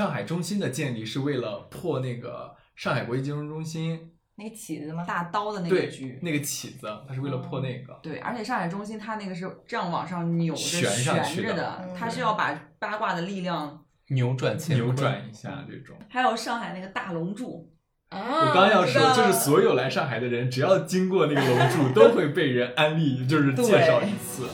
上海中心的建立是为了破那个上海国际金融中心那个起子吗？大刀的那个。那个起子，它是为了破那个。对，而且上海中心它那个是这样往上扭着悬着的嗯，它是要把八卦的力量。扭转乾扭转一下这种。还有上海那个大龙柱，啊，我刚要说，就是所有来上海的人，只要经过那个龙柱，都会被人安利，就是介绍一次。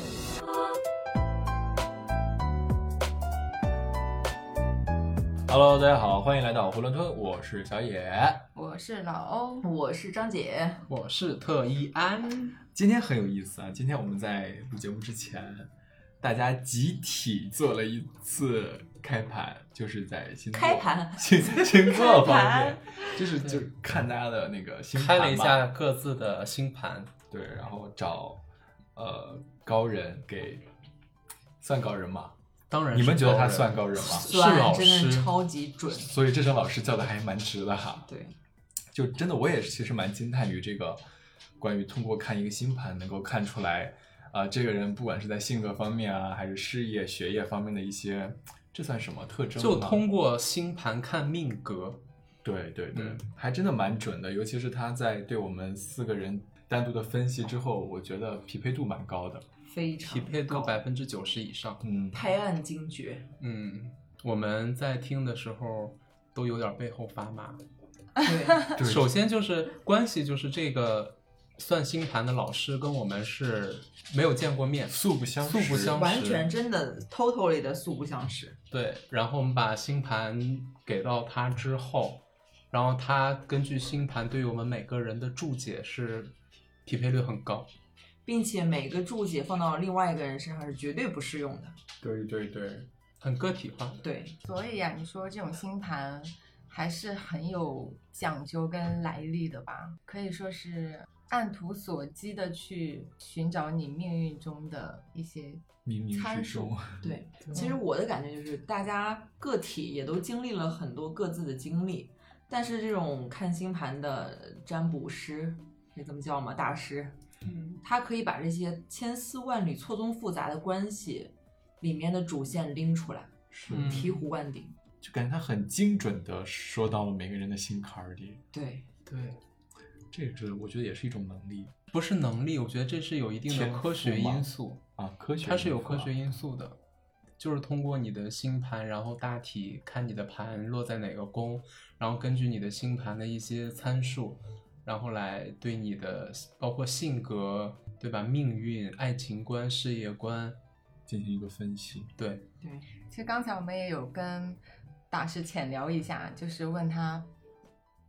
Hello，大家好，欢迎来到囫囵吞，我是小野。我是老欧，我是张姐，我是特一安，今天很有意思啊！今天我们在录节目之前，大家集体做了一次开盘，就是在星座开盘？星星座方面，就是就看大家的那个星盘开了一下各自的星盘，对，然后找呃高人给算高人嘛？当然你们觉得他算高人吗？是老算真的师超级准。所以这声老师叫的还蛮值的哈。对，就真的我也是其实蛮惊叹于这个关于通过看一个星盘能够看出来啊、这个人不管是在性格方面啊，还是事业、学业方面的一些，这算什么特征吗？就通过星盘看命格，对对对，嗯还真的蛮准的，尤其是他在对我们四个人单独的分析之后，我觉得匹配度蛮高的。非常匹配度高百分之九十以上。嗯，拍案惊绝。嗯，我们在听的时候都有点背后发麻。对，对首先就是关系，就是这个算星盘的老师跟我们是没有见过面，素不相识，素不相识完全真的 totally 的素不相识。对，然后我们把星盘给到他之后，然后他根据星盘对于我们每个人的注解是匹配率很高。并且每个注解放到另外一个人身上是绝对不适用的。对对对，很个体化，对，所以啊，你说这种星盘还是很有讲究跟来历的吧？可以说是按图索骥的去寻找你命运中的一些参数对，其实我的感觉就是，大家个体也都经历了很多各自的经历，但是这种看星盘的占卜师，可以这么叫吗？大师，嗯，他可以把这些千丝万缕、错综复杂的关系里面的主线拎出来，是。嗯醍醐灌顶。就感觉他很精准的说到了每个人的心坎儿里，对，对，这这我觉得也是一种能力。不是能力，我觉得这是有一定的科学因素，啊，科学它是有科学因素的，就是通过你的星盘，然后大体看你的盘落在哪个宫，然后根据你的星盘的一些参数，然后来对你的包括性格，对吧？命运、爱情观、事业观，进行一个分析。对，对，其实刚才我们也有跟大师浅聊一下，就是问他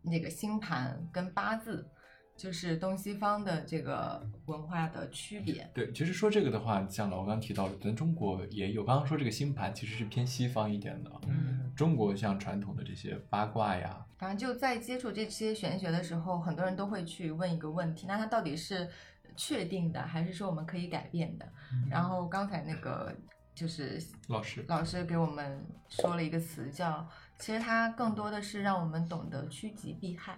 那个星盘跟八字，就是东西方的这个文化的区别。对，其实说这个的话，像老刚提到的，咱中国也有。刚刚说这个星盘其实是偏西方一点的，嗯，中国像传统的这些八卦呀，反正就在接触这些玄学的时候，很多人都会去问一个问题：那它到底是确定的，还是说我们可以改变的？然后刚才那个就是老师老师给我们说了一个词叫，其实它更多的是让我们懂得趋吉避害。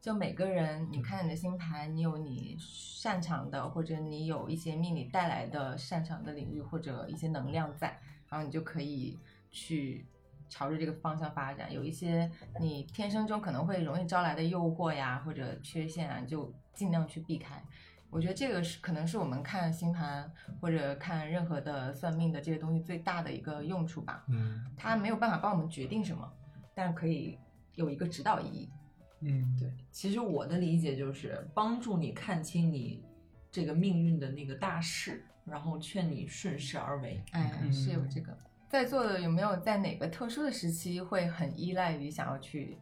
就每个人，你看你的星盘，你有你擅长的，或者你有一些命理带来的擅长的领域或者一些能量在，然后你就可以去朝着这个方向发展。有一些你天生中可能会容易招来的诱惑呀，或者缺陷啊，你就尽量去避开。我觉得这个是可能是我们看星盘或者看任何的算命的这些东西最大的一个用处吧。嗯，它没有办法帮我们决定什么，但可以有一个指导意义。嗯，对，其实我的理解就是帮助你看清你这个命运的那个大势，然后劝你顺势而为。哎，嗯是有这个。在座的有没有在哪个特殊的时期会很依赖于想要去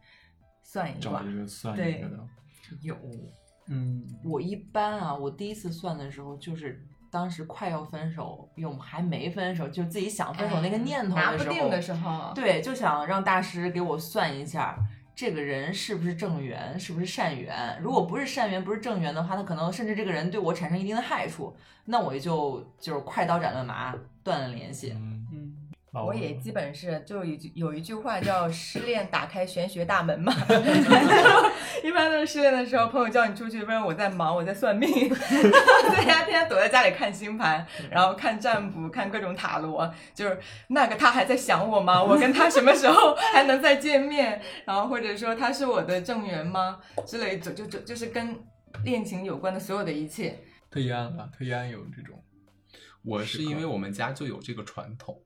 算一卦找？一个算对一个的，有，嗯，我一般啊，我第一次算的时候，就是当时快要分手，又还没分手，就自己想分手那个念头哎拿不的时候，定的时候，对，就想让大师给我算一下，这个人是不是正缘，是不是善缘？如果不是善缘，不是正缘的话，他可能甚至这个人对我产生一定的害处，那我就就是快刀斩乱麻，断了联系。我也基本是就有一句有一句话叫“失恋打开玄学大门”嘛，一般都是失恋的时候，朋友叫你出去，不然我在忙，我在算命，在家天天躲在家里看星盘，然后看占卜，看各种塔罗，就是那个他还在想我吗？我跟他什么时候还能再见面？然后或者说他是我的正缘吗？之类就就就就是跟恋情有关的所有的一切。特一安啊，特一安有这种我是因为我们家就有这个传统，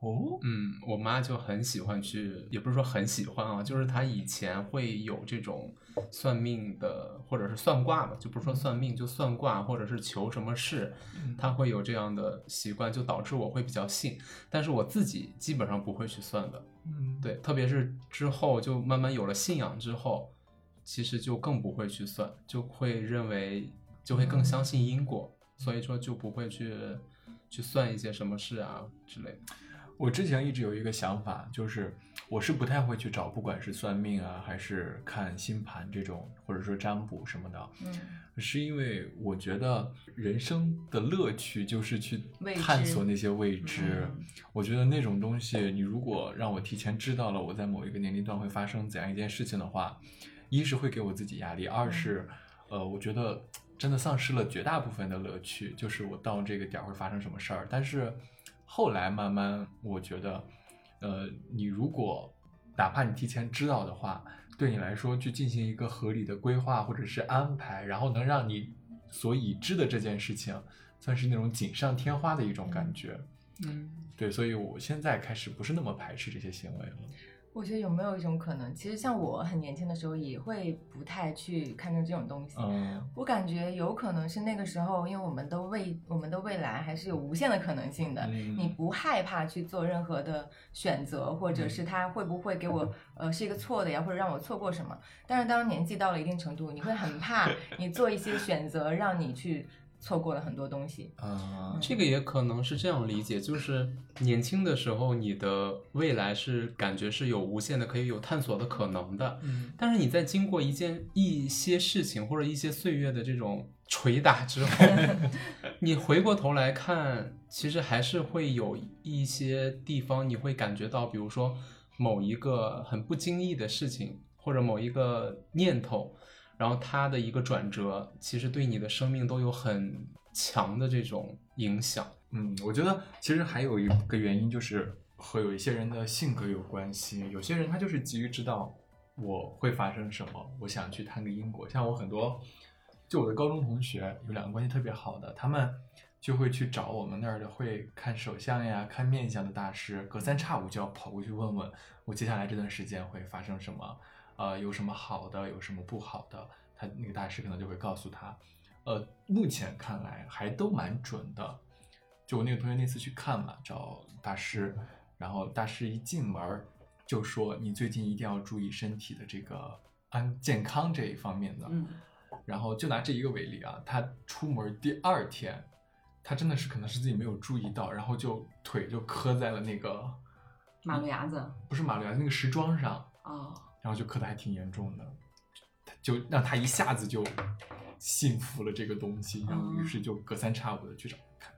哦，嗯，我妈就很喜欢去，也不是说很喜欢啊，就是她以前会有这种算命的，或者是算卦吧，就不是说算命，就算卦，或者是求什么事，她会有这样的习惯，就导致我会比较信，但是我自己基本上不会去算的，嗯，对，特别是之后就慢慢有了信仰之后，其实就更不会去算，就会认为就会更相信因果，所以说就不会去去算一些什么事啊之类的。我之前一直有一个想法，就是我是不太会去找，不管是算命啊，还是看星盘这种，或者说占卜什么的，嗯，是因为我觉得人生的乐趣就是去探索那些未知。嗯我觉得那种东西，你如果让我提前知道了我在某一个年龄段会发生怎样一件事情的话，一是会给我自己压力，二是，呃，我觉得真的丧失了绝大部分的乐趣，就是我到这个点儿会发生什么事儿。但是后来慢慢，我觉得，呃，你如果哪怕你提前知道的话，对你来说去进行一个合理的规划或者是安排，然后能让你所已知的这件事情，算是那种锦上添花的一种感觉。嗯，对，所以我现在开始不是那么排斥这些行为了。我觉得有没有一种可能，其实像我很年轻的时候，也会不太去看重这种东西。嗯我感觉有可能是那个时候，因为我们的未我们的未来还是有无限的可能性的。嗯你不害怕去做任何的选择，或者是他会不会给我呃是一个错的呀，或者让我错过什么？但是当年纪到了一定程度，你会很怕 你做一些选择，让你去错过了很多东西。啊这个也可能是这样理解，就是年轻的时候，你的未来是感觉是有无限的，可以有探索的可能的。嗯但是你在经过一件一些事情或者一些岁月的这种捶打之后，你回过头来看，其实还是会有一些地方你会感觉到，比如说某一个很不经意的事情，或者某一个念头，然后它的一个转折，其实对你的生命都有很强的这种影响。嗯，我觉得其实还有一个原因就是和有一些人的性格有关系。有些人他就是急于知道我会发生什么，我想去探个因果。像我很多，就我的高中同学有两个关系特别好的，他们就会去找我们那儿的会看手相呀、看面相的大师，隔三差五就要跑过去问问我接下来这段时间会发生什么，呃，有什么好的，有什么不好的，他那个大师可能就会告诉他。呃，目前看来还都蛮准的。就我那个同学那次去看嘛，找大师，然后大师一进门儿就说你最近一定要注意身体的这个安健康这一方面的。嗯，然后就拿这一个为例啊，他出门第二天，他真的是可能是自己没有注意到，然后就腿就磕在了那个马路牙子不是马路牙子那个石桩上，啊，然后就磕的还挺严重的，他就让他一下子就信服了这个东西，然后于是就隔三差五的去找他看。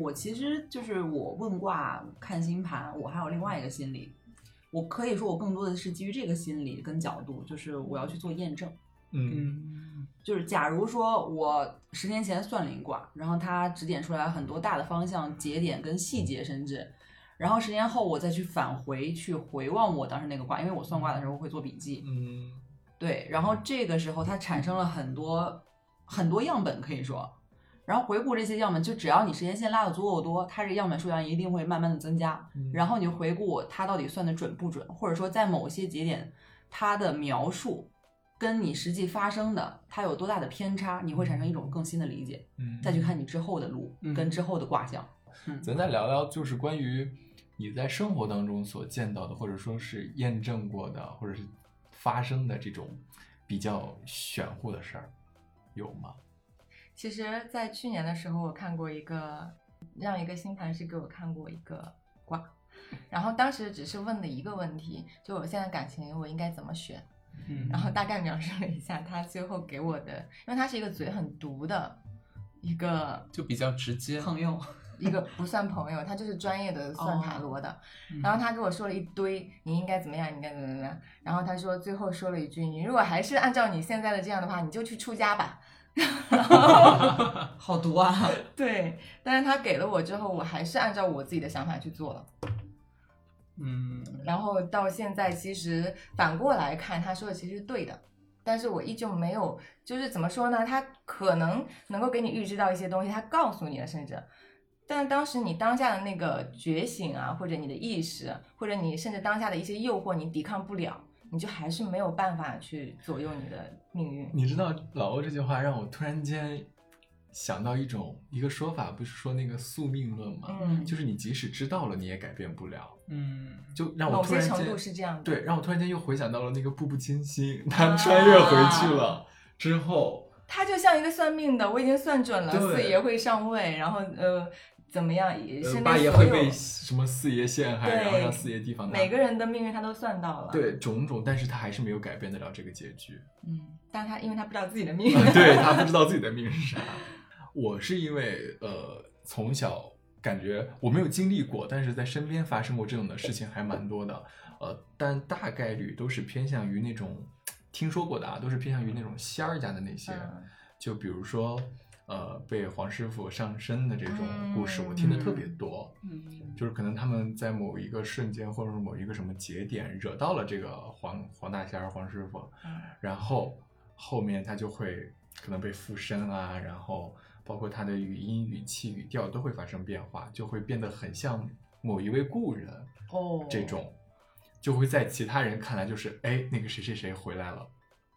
我其实就是我问卦看星盘，我还有另外一个心理，我可以说我更多的是基于这个心理跟角度，就是我要去做验证。嗯嗯就是假如说我十年前算了一卦，然后他指点出来很多大的方向、节点跟细节，甚至，然后十年后我再去返回去回望我当时那个卦，因为我算卦的时候会做笔记，嗯。对，然后这个时候它产生了很多很多样本，可以说，然后回顾这些样本，就只要你时间线拉的足够多，它这个样本数量一定会慢慢的增加。嗯。然后你回顾它到底算的准不准，或者说在某些节点它的描述跟你实际发生的它有多大的偏差，你会产生一种更新的理解，嗯。再去看你之后的路嗯跟之后的卦象。嗯。咱再聊聊，就是关于你在生活当中所见到的，或者说是验证过的，或者是发生的这种比较玄乎的事儿，有吗？其实，在去年的时候，我看过一个，让一个星盘师给我看过一个卦，然后当时只是问了一个问题，就我现在感情我应该怎么选，嗯然后大概描述了一下他最后给我的，因为他是一个嘴很毒的一个就比较直接。朋友，一个不算朋友，他就是专业的算塔罗的。然后他给我说了一堆，你应该怎么样，你应该怎么怎么样。然后他说最后说了一句，你如果还是按照你现在的这样的话，你就去出家吧。好毒啊！对，但是他给了我之后，我还是按照我自己的想法去做了。嗯，然后到现在，其实反过来看，他说的其实是对的，但是我依旧没有，就是怎么说呢？他可能能够给你预知到一些东西，他告诉你了，甚至，但当时你当下的那个觉醒啊，或者你的意识，或者你甚至当下的一些诱惑，你抵抗不了，你就还是没有办法去左右你的命运。你知道老欧这句话让我突然间想到一种一个说法，不是说那个宿命论吗？嗯，就是你即使知道了，你也改变不了。嗯，就让我某突然间些程度是这样的。对，让我突然间又回想到了那个《步步惊心》，他穿越回去了之后，他就像一个算命的，我已经算准了，四爷会上位，然后呃怎么样，八爷会被什么四爷陷害，然后让四爷提防他。每个人的命运他都算到了。，对种种，但是他还是没有改变得了这个结局。嗯，但他因为他不知道自己的命运，对他不知道自己的命是啥。我是因为呃从小感觉我没有经历过，但是在身边发生过这种的事情还蛮多的。呃，但大概率都是偏向于那种听说过的啊，都是偏向于那种仙儿家的那些。嗯就比如说呃被黄师傅上身的这种故事，嗯我听的特别多。嗯就是可能他们在某一个瞬间，或者是某一个什么节点，惹到了这个黄黄大仙儿、黄师傅，嗯然后后面他就会可能被附身啊，然后包括他的语音、语气、语调都会发生变化，就会变得很像某一位故人哦，这种，就会在其他人看来就是哎那个谁谁谁回来了，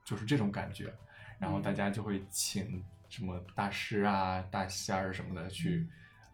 就是这种感觉，然后大家就会请什么大师啊、大仙儿什么的去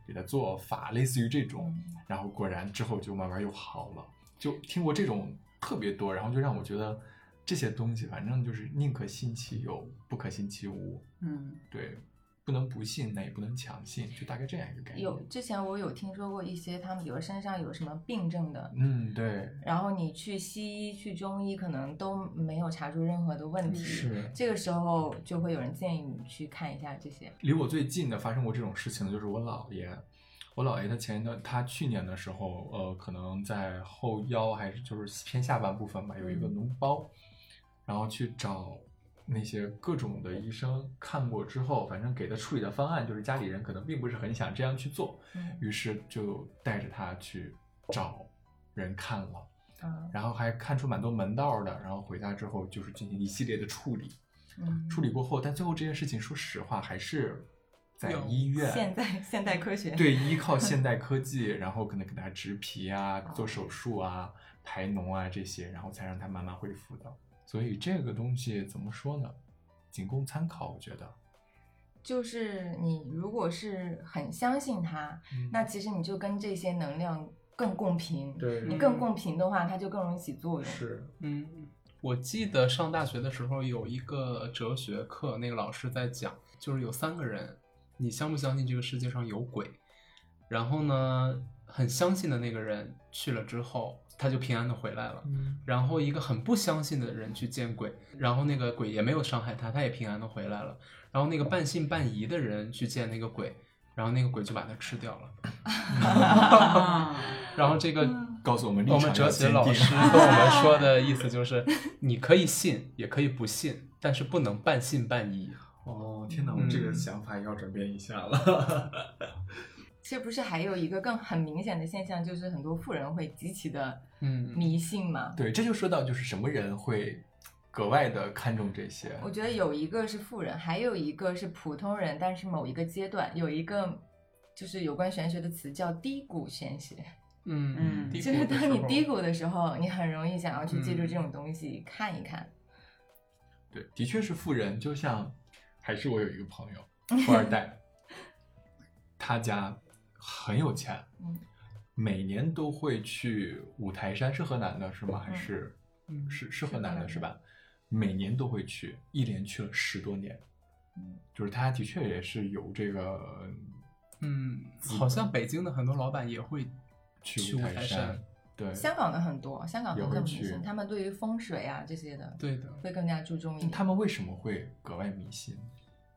给他做法，类似于这种。嗯然后果然之后就慢慢又好了，就听过这种特别多，然后就让我觉得这些东西反正就是宁可信其有，不可信其无。嗯对，不能不信，那也不能强信，就大概这样一个概念。有之前我有听说过一些他们比如身上有什么病症的，嗯，对，然后你去西医、去中医，可能都没有查出任何的问题。是这个时候就会有人建议你去看一下这些。离我最近的发生过这种事情的就是我姥爷。我姥爷他前一段，他去年的时候，呃，可能在后腰还是就是偏下半部分吧，有一个嗯脓包，然后去找那些各种的医生看过之后，反正给的处理的方案就是家里人可能并不是很想这样去做，嗯于是就带着他去找人看了，嗯然后还看出蛮多门道的，然后回家之后就是进行一系列的处理，嗯，处理过后，但最后这件事情，说实话还是在医院。现代现代科学。对，依靠 现代科技，然后可能给他植皮啊、做手术啊、排脓啊这些，然后才让他慢慢恢复的。所以这个东西怎么说呢？仅供参考，我觉得。就是你如果是很相信它，嗯那其实你就跟这些能量更共频。对你更共频的话，它就更容易起作用。是，嗯，我记得上大学的时候有一个哲学课，那个老师在讲，就是有三个人，你相不相信这个世界上有鬼？然后呢，很相信的那个人去了之后，他就平安的回来了。嗯然后一个很不相信的人去见鬼，然后那个鬼也没有伤害他，他也平安的回来了。然后那个半信半疑的人去见那个鬼，然后那个鬼就把他吃掉了。啊 然后这个告诉我们立我们哲场要坚定学老师跟我们说的意思就是，你可以信，也可以不信，但是不能半信半疑。哦，天哪，我嗯这个想法也要转变一下了。其实不是还有一个更很明显的现象，就是很多富人会极其的嗯，迷信嘛。对，这就说到就是什么人会格外的看重这些。我觉得有一个是富人，还有一个是普通人，但是某一个阶段有一个就是有关玄学的词叫低谷玄学，嗯嗯 就是当你低谷的时候，你很容易想要去借助嗯这种东西看一看。对，的确是富人，就像还是我有一个朋友，富二代，他家很有钱，嗯每年都会去五台山，是河南的是吗？还嗯是、嗯是是河河南的是吧？每年都会去，一连去了十多年。嗯就是他的确也是有这个嗯，好像北京的很多老板也会去去五台山山，对，香港的很多，香港也很多迷信，他们对于风水啊这些的对的。会更加注重一点。他们为什么会格外迷信？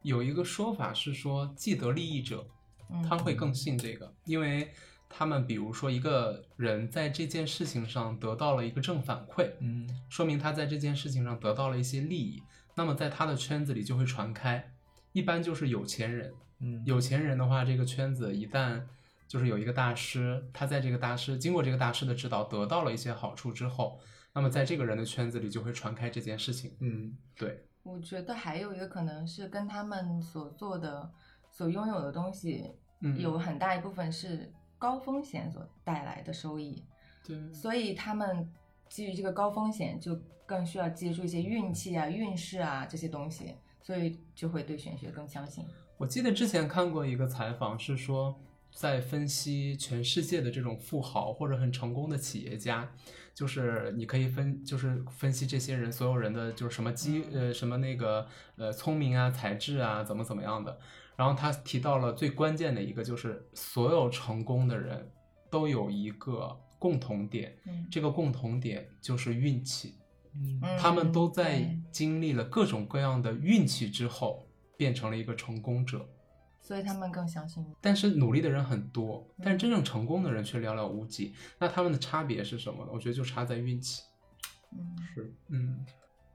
有一个说法是说，既得利益者嗯他会更信这个，因为他们比如说一个人在这件事情上得到了一个正反馈，嗯。说明他在这件事情上得到了一些利益，那么在他的圈子里就会传开，一般就是有钱人。嗯。有钱人的话，这个圈子一旦就是有一个大师，他在这个大师经过这个大师的指导得到了一些好处之后，那么在这个人的圈子里就会传开这件事情。嗯。对，我觉得还有一个可能是跟他们所做的、所拥有的东西嗯，有很大一部分是高风险所带来的收益，对，所以他们基于这个高风险，就更需要借助一些运气啊、运势啊这些东西，所以就会对玄学更相信。我记得之前看过一个采访，是说在分析全世界的这种富豪或者很成功的企业家，就是你可以分，就是分析这些人所有人的就是什么机呃什么那个呃聪明啊、才智啊怎么怎么样的。然后他提到了最关键的一个，就是所有成功的人都有一个共同点，嗯这个共同点就是运气。嗯嗯他们都在经历了各种各样的运气之后，变成了一个成功者。所以他们更相信。但是努力的人很多，但真正成功的人却寥寥无几。那他们的差别是什么呢？我觉得就差在运气。嗯，是嗯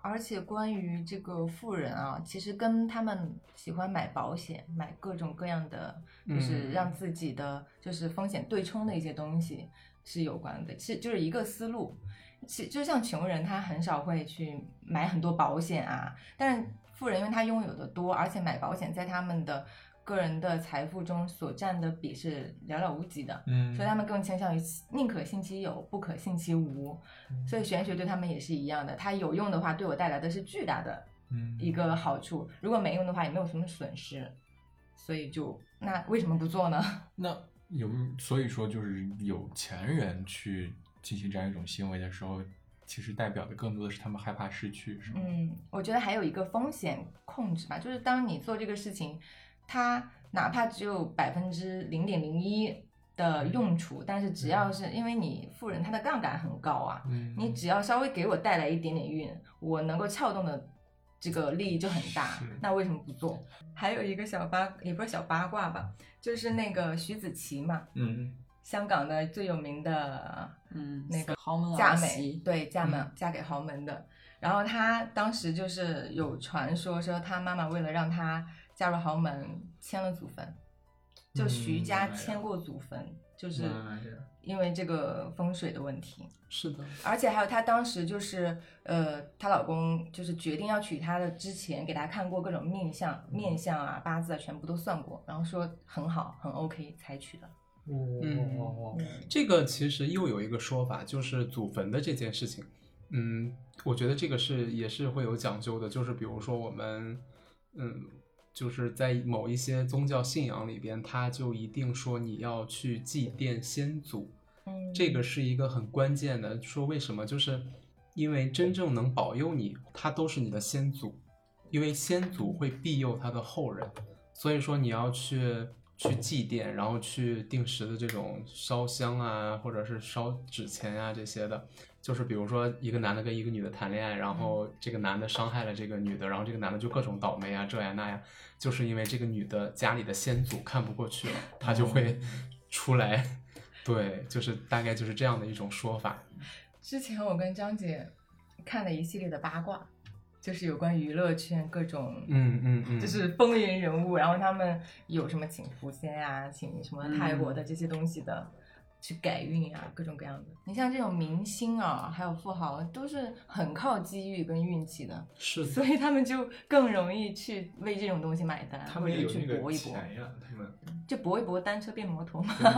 而且关于这个富人啊，其实跟他们喜欢买保险、买各种各样的，就是嗯让自己的就是风险对冲的一些东西是有关的。其实就是一个思路。其就像穷人，他很少会去买很多保险啊，但是富人因为他拥有的多，而且买保险在他们的个人的财富中所占的比是寥寥无几的。嗯所以他们更倾向于宁可信其有，不可信其无。所以玄学对他们也是一样的，它有用的话，对我带来的是巨大的嗯一个好处；如果没用的话，也没有什么损失。所以就那为什么不做呢？那有所以说就是有钱人去进行这样一种行为的时候，其实代表的更多的是他们害怕失去，是吗？嗯，我觉得还有一个风险控制吧，就是当你做这个事情，它哪怕只有百分之零点零一的用处，但是只要是因为你富人他的杠杆很高啊，嗯你只要稍微给我带来一点点运，我能够撬动的这个利益就很大。那为什么不做？还有一个小八，也不是小八卦吧，就是那个徐子淇嘛，嗯香港的最有名的嗯，那个豪门嫁美，，对嫁门、嫁给豪门的。然后她当时就是有传说说，她妈妈为了让她嫁入豪门，迁了祖坟，就徐嗯家迁过祖坟，就是因为这个风水的问题。是的，而且还有她当时就是，呃，她老公就是决定要娶她的之前，给她看过各种面相、面相啊、八字啊，全部都算过，然后说很好，很 OK 才娶的。嗯哦这个其实又有一个说法，就是祖坟的这件事情。嗯，我觉得这个是也是会有讲究的，就是比如说我们，嗯，就是在某一些宗教信仰里边，他就一定说你要去祭奠先祖，嗯，这个是一个很关键的。说为什么？就是因为真正能保佑你，他都是你的先祖，因为先祖会庇佑他的后人，所以说你要去去祭奠，然后去定时的这种烧香啊，或者是烧纸钱啊这些的。就是比如说一个男的跟一个女的谈恋爱，然后这个男的伤害了这个女的，然后这个男的就各种倒霉啊，这呀那呀，就是因为这个女的家里的先祖看不过去了，他就会 出来。对，就是大概就是这样的一种说法。之前我跟张姐看了一系列的八卦，就是有关娱乐圈各种，嗯嗯嗯，就是风云人物，然后他们有什么请狐仙啊，请什么泰国的这些东西的。去改运啊，各种各样的。你像这种明星啊，还有富豪，都是很靠机遇跟运气的，是所以他们就更容易去为这种东西买单，他们也有那个搏一搏，钱呀，他们就搏一搏，单车变摩托嘛。对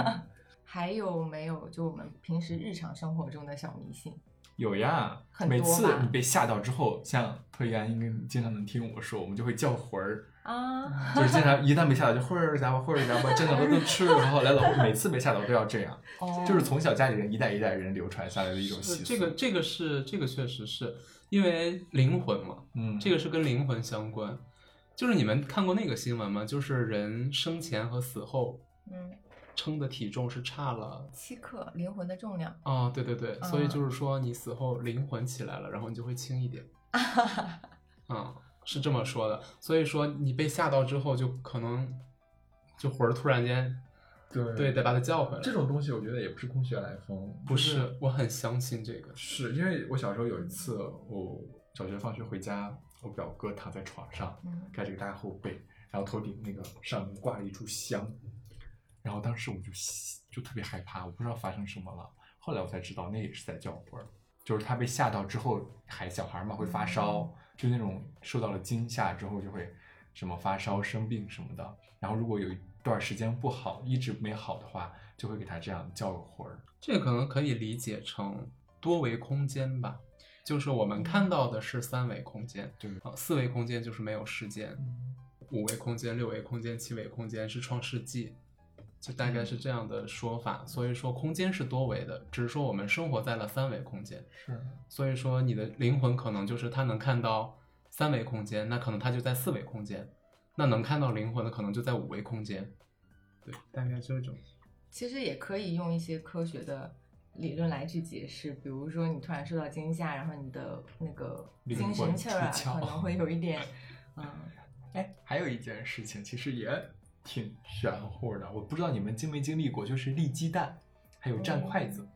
还有没有就我们平时日常生活中的小迷信？有呀，很每次你被吓到之后，像特一安应该经常能听我说，我们就会叫魂儿，啊，就是经常一旦被吓到就魂儿家伙魂儿家伙，真的都都吃了，然后来了，每次被吓到都要这样，哦就是从小家里人一代一代人流传下来的一种习俗。这个这个是这个确实是因为灵魂嘛，嗯，这个是跟灵魂相关。就是你们看过那个新闻吗？就是人生前和死后嗯，称的体重是差了。七克灵魂的重量。啊、对对对，所以嗯就是说你死后灵魂起来了，然后你就会轻一点。啊、是这么说的。所以说你被吓到之后，就可能就魂儿突然间，对对，得把它叫回来。这种东西，我觉得也不是空穴来风，不，就是我很相信这个。是因为我小时候有一次，我小学放学回家，我表哥躺在床上，嗯盖着个大厚被，然后头顶那个上面挂了一炷香，然后当时我就就特别害怕，我不知道发生什么了。后来我才知道，那也是在叫魂儿，就是他被吓到之后，还小孩嘛会发烧，就那种受到了惊吓之后就会什么发烧、生病什么的。然后如果有一段时间不好，一直没好的话，就会给他这样叫个魂儿。这可能可以理解成多维空间吧，就是我们看到的是三维空间，对啊，四维空间就是没有时间，五维空间、六维空间、七维空间是创世纪，就大概是这样的说法。所以说空间是多维的，只是说我们生活在了三维空间，是，所以说你的灵魂可能就是它能看到三维空间，那可能它就在四维空间，那能看到灵魂的可能就在五维空间，对，大概这种。其实也可以用一些科学的理论来去解释，比如说你突然受到惊吓，然后你的那个精神气儿啊，可能会有一点，嗯，哎，还有一件事情，其实也挺玄乎的，我不知道你们经没经历过，就是立鸡蛋，还有蘸筷子，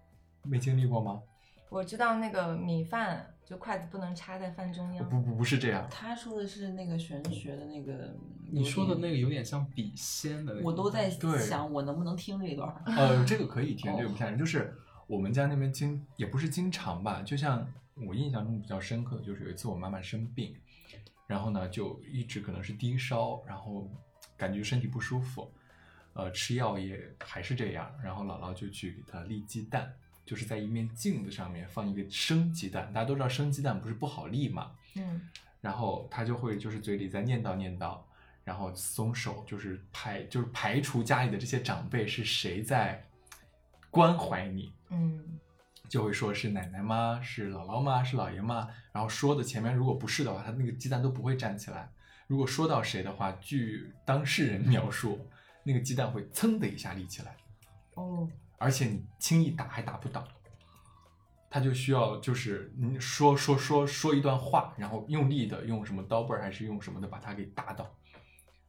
没经历过吗？我知道那个米饭就筷子不能插在饭中央，不不不是这样，他说的是那个玄学的那个，你说的那个有点像笔仙的那个，我都在想我能不能听这一段儿。呃，这个可以听，哦这个不吓人。就是我们家那边经也不是经常吧，就像我印象中比较深刻的就是有一次我妈妈生病，然后呢就一直可能是低烧，然后感觉身体不舒服，呃，吃药也还是这样，然后姥姥就去给他立鸡蛋，就是在一面镜子上面放一个生鸡蛋，大家都知道生鸡蛋不是不好立嘛，嗯，然后他就会就是嘴里在念叨念叨，然后松手，就是排就是排除家里的这些长辈是谁在关怀你，嗯，就会说是奶奶吗？是姥姥吗？是姥爷吗？然后说的前面如果不是的话，他那个鸡蛋都不会站起来。如果说到谁的话，据当事人描述，那个鸡蛋会噌的一下立起来，哦，而且你轻易打还打不倒。他就需要就是你说说说说一段话，然后用力的用什么刀背儿还是用什么的把它给打倒，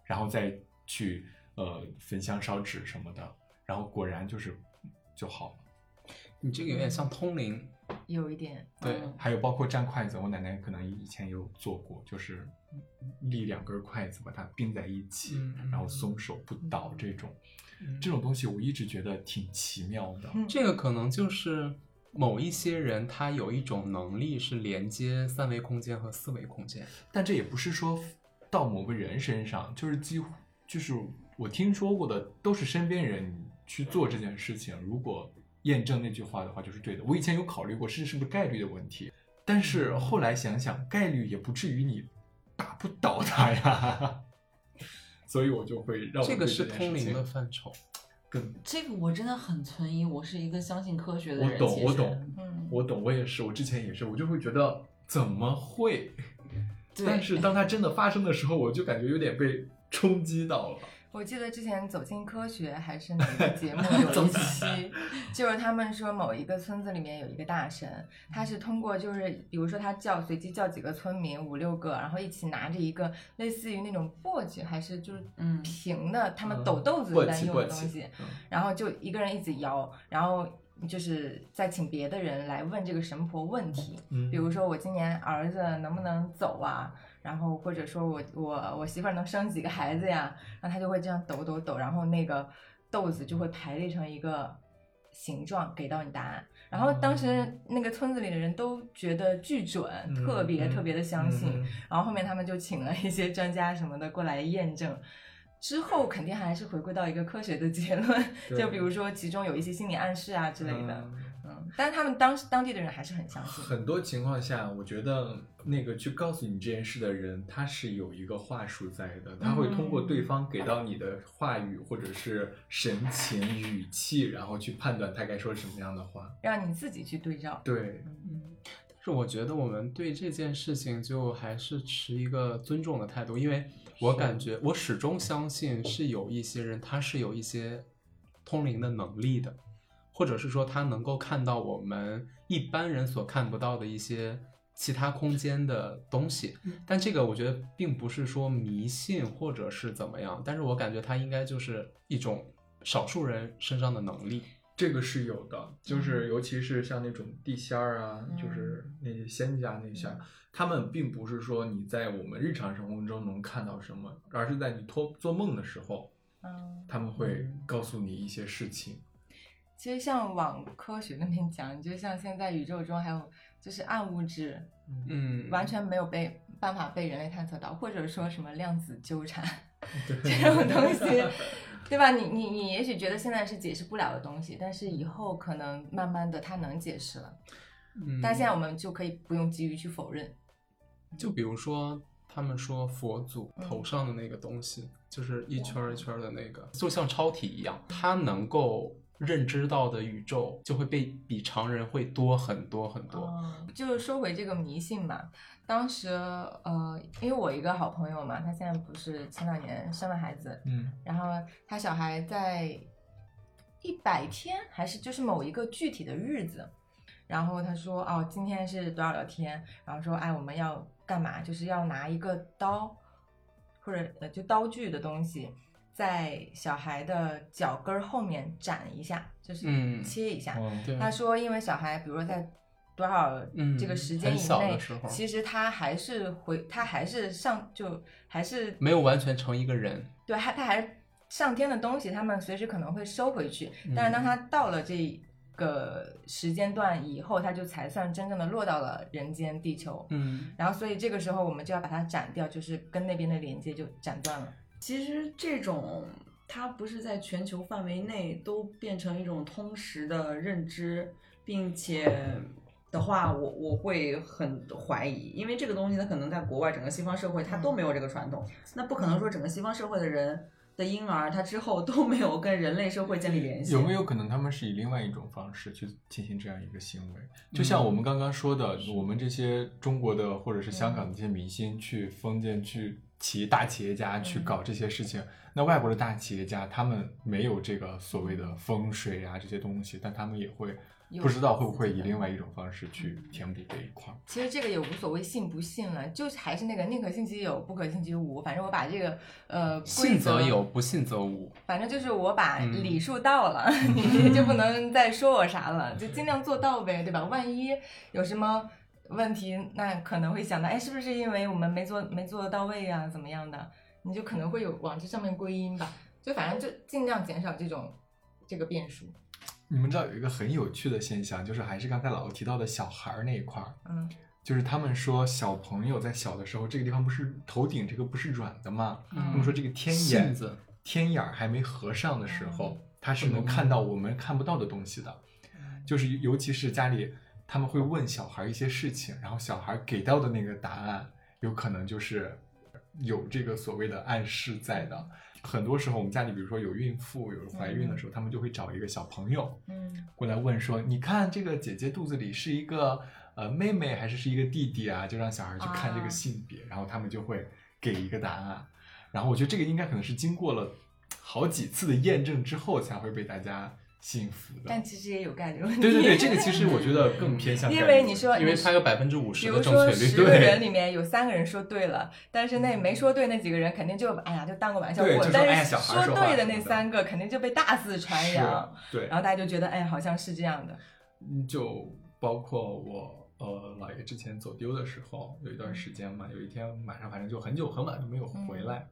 然后再去呃焚香烧纸什么的，然后果然就是就好了。你这个有点像通灵，有一点，对嗯还有包括蘸筷子，我奶奶可能以前有做过，就是立两根筷子把它并在一起，嗯然后松手不倒这种，嗯这种东西我一直觉得挺奇妙的。嗯这个可能就是某一些人他有一种能力是连接三维空间和四维空间。但这也不是说到某个人身上，就是几乎就是我听说过的都是身边人去做这件事情，如果验证那句话的话，就是对的。我以前有考虑过是是不是概率的问题，但是后来想想，概率也不至于你打不倒他呀，所以我就会让我这个是通灵的范畴。更这个我真的很存疑，我是一个相信科学的人。我懂我懂嗯，我懂，我也是，我之前也是，我就会觉得怎么会？但是当它真的发生的时候，我就感觉有点被冲击到了。我记得之前《走进科学》还是哪个节目有一期，就是他们说某一个村子里面有一个大神，他是通过就是比如说他叫随机叫几个村民五六个，然后一起拿着一个类似于那种簸箕还是就是嗯。平的，他们嗯抖豆子在用的东西，嗯。然后就一个人一直摇，然后就是再请别的人来问这个神婆问题，嗯。比如说我今年儿子能不能走啊？然后或者说我我我媳妇儿能生几个孩子呀？然后他就会这样抖抖抖，然后那个豆子就会排列成一个形状给到你答案。然后当时那个村子里的人都觉得巨准，嗯特别嗯特别的相信。嗯然后后面他们就请了一些专家什么的过来验证。之后肯定还是回归到一个科学的结论，就比如说其中有一些心理暗示啊之类的，但是他们当当地的人还是很相信。很多情况下，我觉得那个去告诉你这件事的人，他是有一个话术在的，他会通过对方给到你的话语或者是神情、语气，然后去判断他该说什么样的话。让你自己去对照。对，嗯但是我觉得我们对这件事情就还是持一个尊重的态度，因为我感觉我始终相信是有一些人他是有一些通灵的能力的，或者是说他能够看到我们一般人所看不到的一些其他空间的东西。但这个我觉得并不是说迷信或者是怎么样，但是我感觉它应该就是一种少数人身上的能力。这个是有的，就是尤其是像那种地仙儿啊，就是那些仙家那些，他们并不是说你在我们日常生活中能看到什么，而是在你托做梦的时候，嗯，他们会告诉你一些事情。其实像往科学那边讲，就像现在宇宙中还有就是暗物质，嗯，完全没有被办法被人类探测到，或者说什么量子纠缠对 这种东西，对吧？你你你也许觉得现在是解释不了的东西，但是以后可能慢慢的它能解释了。嗯但现在我们就可以不用急于去否认。就比如说，他们说佛祖嗯头上的那个东西，就是一圈儿一圈儿的那个，就像超体一样，它能够认知到的宇宙就会被比常人会多很多很多。嗯，就是说回这个迷信嘛，当时呃，因为我一个好朋友嘛，他现在不是前两年生了孩子，嗯然后他小孩在一百天还是就是某一个具体的日子，然后他说哦，今天是多少多少天，然后说哎我们要干嘛，就是要拿一个刀或者呃就刀具的东西。在小孩的脚跟儿后面斩一下，就是嗯切一下。嗯，他说，因为小孩，比如说在多少嗯这个时间以内，其实他还是回，他还是上，就还是没有完全成一个人。对，他他还是上天的东西，他们随时可能会收回去。但是当嗯他到了这个时间段以后，他就才算真正的落到了人间地球。嗯然后，所以这个时候我们就要把它斩掉，就是跟那边的连接就斩断了。其实这种它不是在全球范围内都变成一种通识的认知，并且的话，我我会很怀疑，因为这个东西它可能在国外整个西方社会它都没有这个传统，那不可能说整个西方社会的人的婴儿他之后都没有跟人类社会建立联系。有没有可能他们是以另外一种方式去进行这样一个行为？就像我们刚刚说的，我们这些中国的或者是香港的这些明星去封建去企业大企业家去搞这些事情，那外国的大企业家他们没有这个所谓的风水啊这些东西，但他们也会不知道会不会以另外一种方式去填补这一块儿。其实这个也无所谓信不信了，就是还是那个宁可信其有，不可信其无。反正我把这个呃信则则有，不信则无。反正就是我把嗯礼数到了，你就不能再说我啥了，就尽量做到呗，对吧？万一有什么问题，那可能会想到，哎，是不是因为我们没做没做到位啊，怎么样的？你就可能会有往这上面归因吧。就反正就尽量减少这种这个变数。你们知道有一个很有趣的现象，就是还是刚才老欧提到的小孩儿那一块儿，嗯就是他们说小朋友在小的时候，这个地方不是头顶这个不是软的吗？嗯他们说这个天眼子天眼儿还没合上的时候，嗯他是能看到我们看不到的东西的。就是尤其是家里他们会问小孩一些事情，然后小孩给到的那个答案，有可能就是有这个所谓的暗示在的。很多时候，我们家里比如说有孕妇、有怀孕的时候，他们就会找一个小朋友嗯过来问说：“你看这个姐姐肚子里是一个呃妹妹还是是一个弟弟啊？”就让小孩去看这个啊性别，然后他们就会给一个答案。然后我觉得这个应该可能是经过了好几次的验证之后才会被大家信服的。但其实也有概率问题。对对对，这个其实我觉得更偏向因为你说，因为你它有百分之五十的比如说正确率。十个人里面有三个人说对了，但是那没说对那几个人肯定就哎呀就当个玩笑过但是说对的那三个肯定就被大肆传扬，对然，后大家就觉得哎好像是这样的，嗯就包括我呃姥爷之前走丢的时候，有一段时间嘛，有一天晚上反正就很久很晚都没有回来，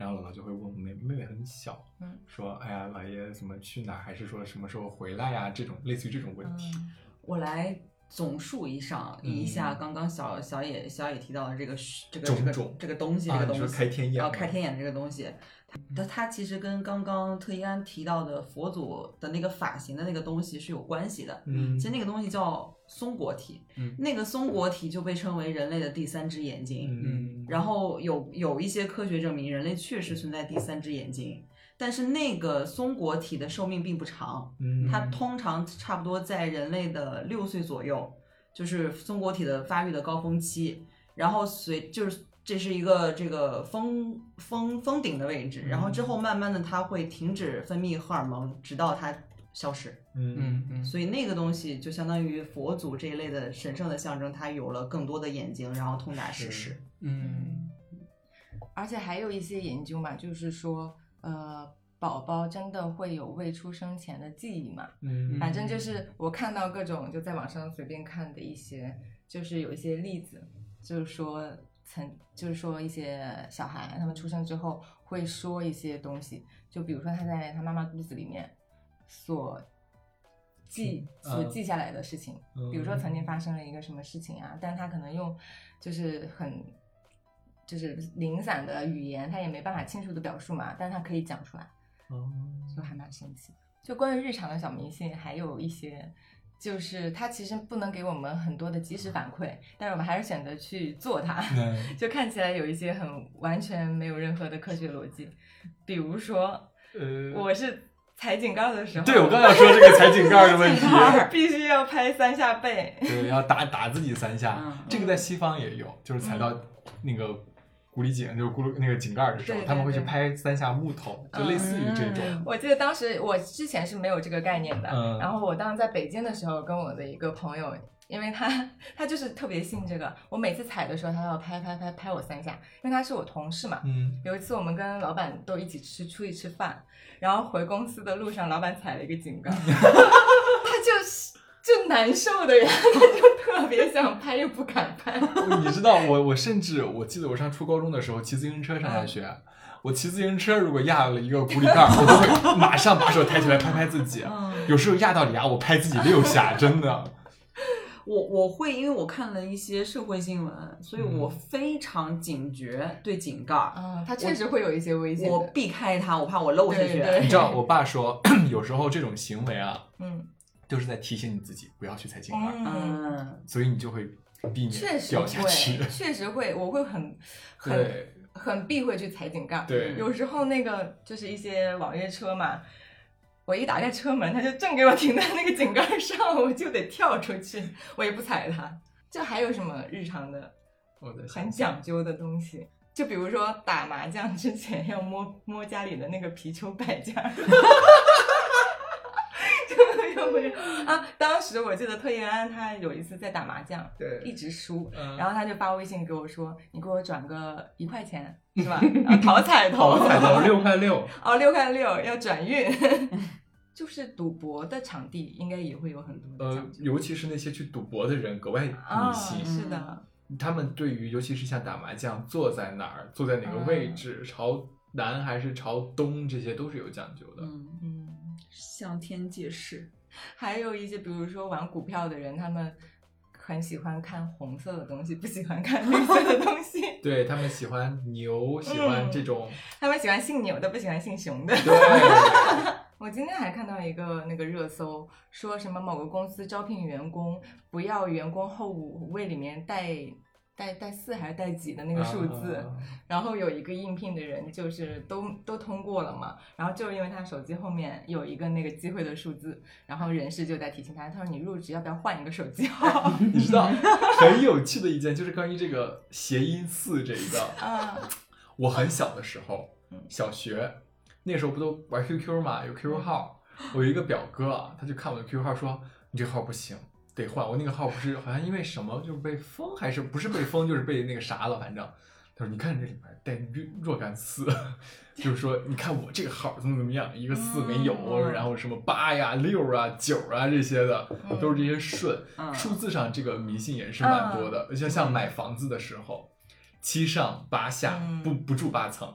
然后姥姥就会问我妹妹妹很小，嗯说哎呀姥爷怎么去哪，还是说什么时候回来呀？这种类似于这种问题。嗯我来总数以上一下刚刚小小野小野提到的这个这个这个这个东西，啊这个东西，开天眼然后开天眼的这个东西，它它其实跟刚刚特一安提到的佛祖的那个发型的那个东西是有关系的。嗯其实那个东西叫松果体，嗯那个松果体就被称为人类的第三只眼睛。嗯然后有有一些科学证明，人类确实存在第三只眼睛，但是那个松果体的寿命并不长，嗯。它通常差不多在人类的六岁左右，就是松果体的发育的高峰期，然后随就是这是一个这个峰峰峰顶的位置，然后之后慢慢的它会停止分泌荷尔蒙，直到它消失。嗯嗯。嗯，所以那个东西就相当于佛祖这一类的神圣的象征，它有了更多的眼睛，然后通达世事。嗯。而且还有一些研究嘛，就是说，呃，宝宝真的会有未出生前的记忆嘛？嗯反正就是我看到各种就在网上随便看的一些，就是有一些例子，就是说曾就是说一些小孩他们出生之后会说一些东西，就比如说他在他妈妈肚子里面所记嗯所记下来的事情，比如说曾经嗯发生了一个什么事情啊，但他可能用就是很。就是零散的语言，他也没办法清楚的表述嘛，但他可以讲出来。哦就还蛮神奇的。就关于日常的小迷信，还有一些，就是它其实不能给我们很多的及时反馈，但是我们还是选择去做它，嗯 就看起来有一些很完全没有任何的科学逻辑。比如说，呃，我是踩井盖的时候，对我刚要说这个踩井盖的问题，必须要拍三下背。对，要打打自己三下嗯，这个在西方也有，就是踩到那个咕哩井，就是咕噜那个井盖的时候对，对他们会去拍三下木头，就类似于这种。我记得当时我之前是没有这个概念的，嗯然后我当时在北京的时候，跟我的一个朋友，因为他他就是特别信这个，我每次踩的时候，他要拍拍拍拍我三下，因为他是我同事嘛。嗯，有一次我们跟老板都一起吃出去吃饭，然后回公司的路上，老板踩了一个井盖，他就是就难受的呀，他就特别想拍又不敢拍。你知道我我甚至我记得我上初高中的时候骑自行车上下学。我骑自行车，如果压了一个咕哩盖儿，我都会 马上把手抬起来拍拍自己。嗯，有时候压到牙，我拍自己六下，真的。我我会因为我看了一些社会新闻，所以我嗯非常警觉对井盖儿，嗯，他确实会有一些危险的。我避开它，我怕我漏下去。对对你知道，我爸说，有时候这种行为啊，嗯就是在提醒你自己不要去踩井盖儿，嗯，嗯，所以你就会避免确实掉下去会，。确实会，我会很很很避讳去踩井盖。对有时候那个就是一些网约车嘛，我一打开车门，他就正给我停在那个井盖上，我就得跳出去，我也不踩它。这还有什么日常的很讲究的东西？就比如说打麻将之前要摸摸家里的那个貔貅摆件 啊？当时我记得特延安他有一次在打麻将，对一直输，嗯然后他就发微信给我说：“你给我转个一块钱，是吧？然后淘彩头，淘彩头六块六，哦，六块六要转运。就是赌博的场地应该也会有很多呃讲，究尤其是那些去赌博的人格外啊，迷信，是的，他们对于尤其是像打麻将，坐在哪儿，坐在哪个位嗯置，朝南还是朝东，这些都是有讲究的。嗯，嗯，向天借势。还有一些比如说玩股票的人，他们很喜欢看红色的东西，不喜欢看绿色的东西。对他们喜欢牛，喜欢这种，他们喜欢姓牛的，不喜欢姓熊的。对，我今天还看到一个那个热搜，说什么某个公司招聘员工不要员工后五位里面带带带四还是带几的那个数字，啊然后有一个应聘的人就是都都通过了嘛，然后就是因为他手机后面有一个那个机会的数字，然后人事就在提醒他，他说你入职要不要换一个手机号？你知道很有趣的一件就是关于这个谐音四这一个，啊？我很小的时候嗯，小学那时候不都玩 QQ 嘛，有 QQ 号。我有一个表哥啊，他就看我的 QQ 号说：“你这个号不行，得换。”我那个号不是好像因为什么就是被封，还是不是被封，就是被那个啥了，反正。他说：“你看这里面带若若干四，就是说你看我这个号怎么怎么样，一个四没有，嗯然后什么八呀、六啊、九啊这些的，嗯都是这些顺。嗯数字上这个迷信也是蛮多的，像像买房子的时候，七上八下嗯不不住八层，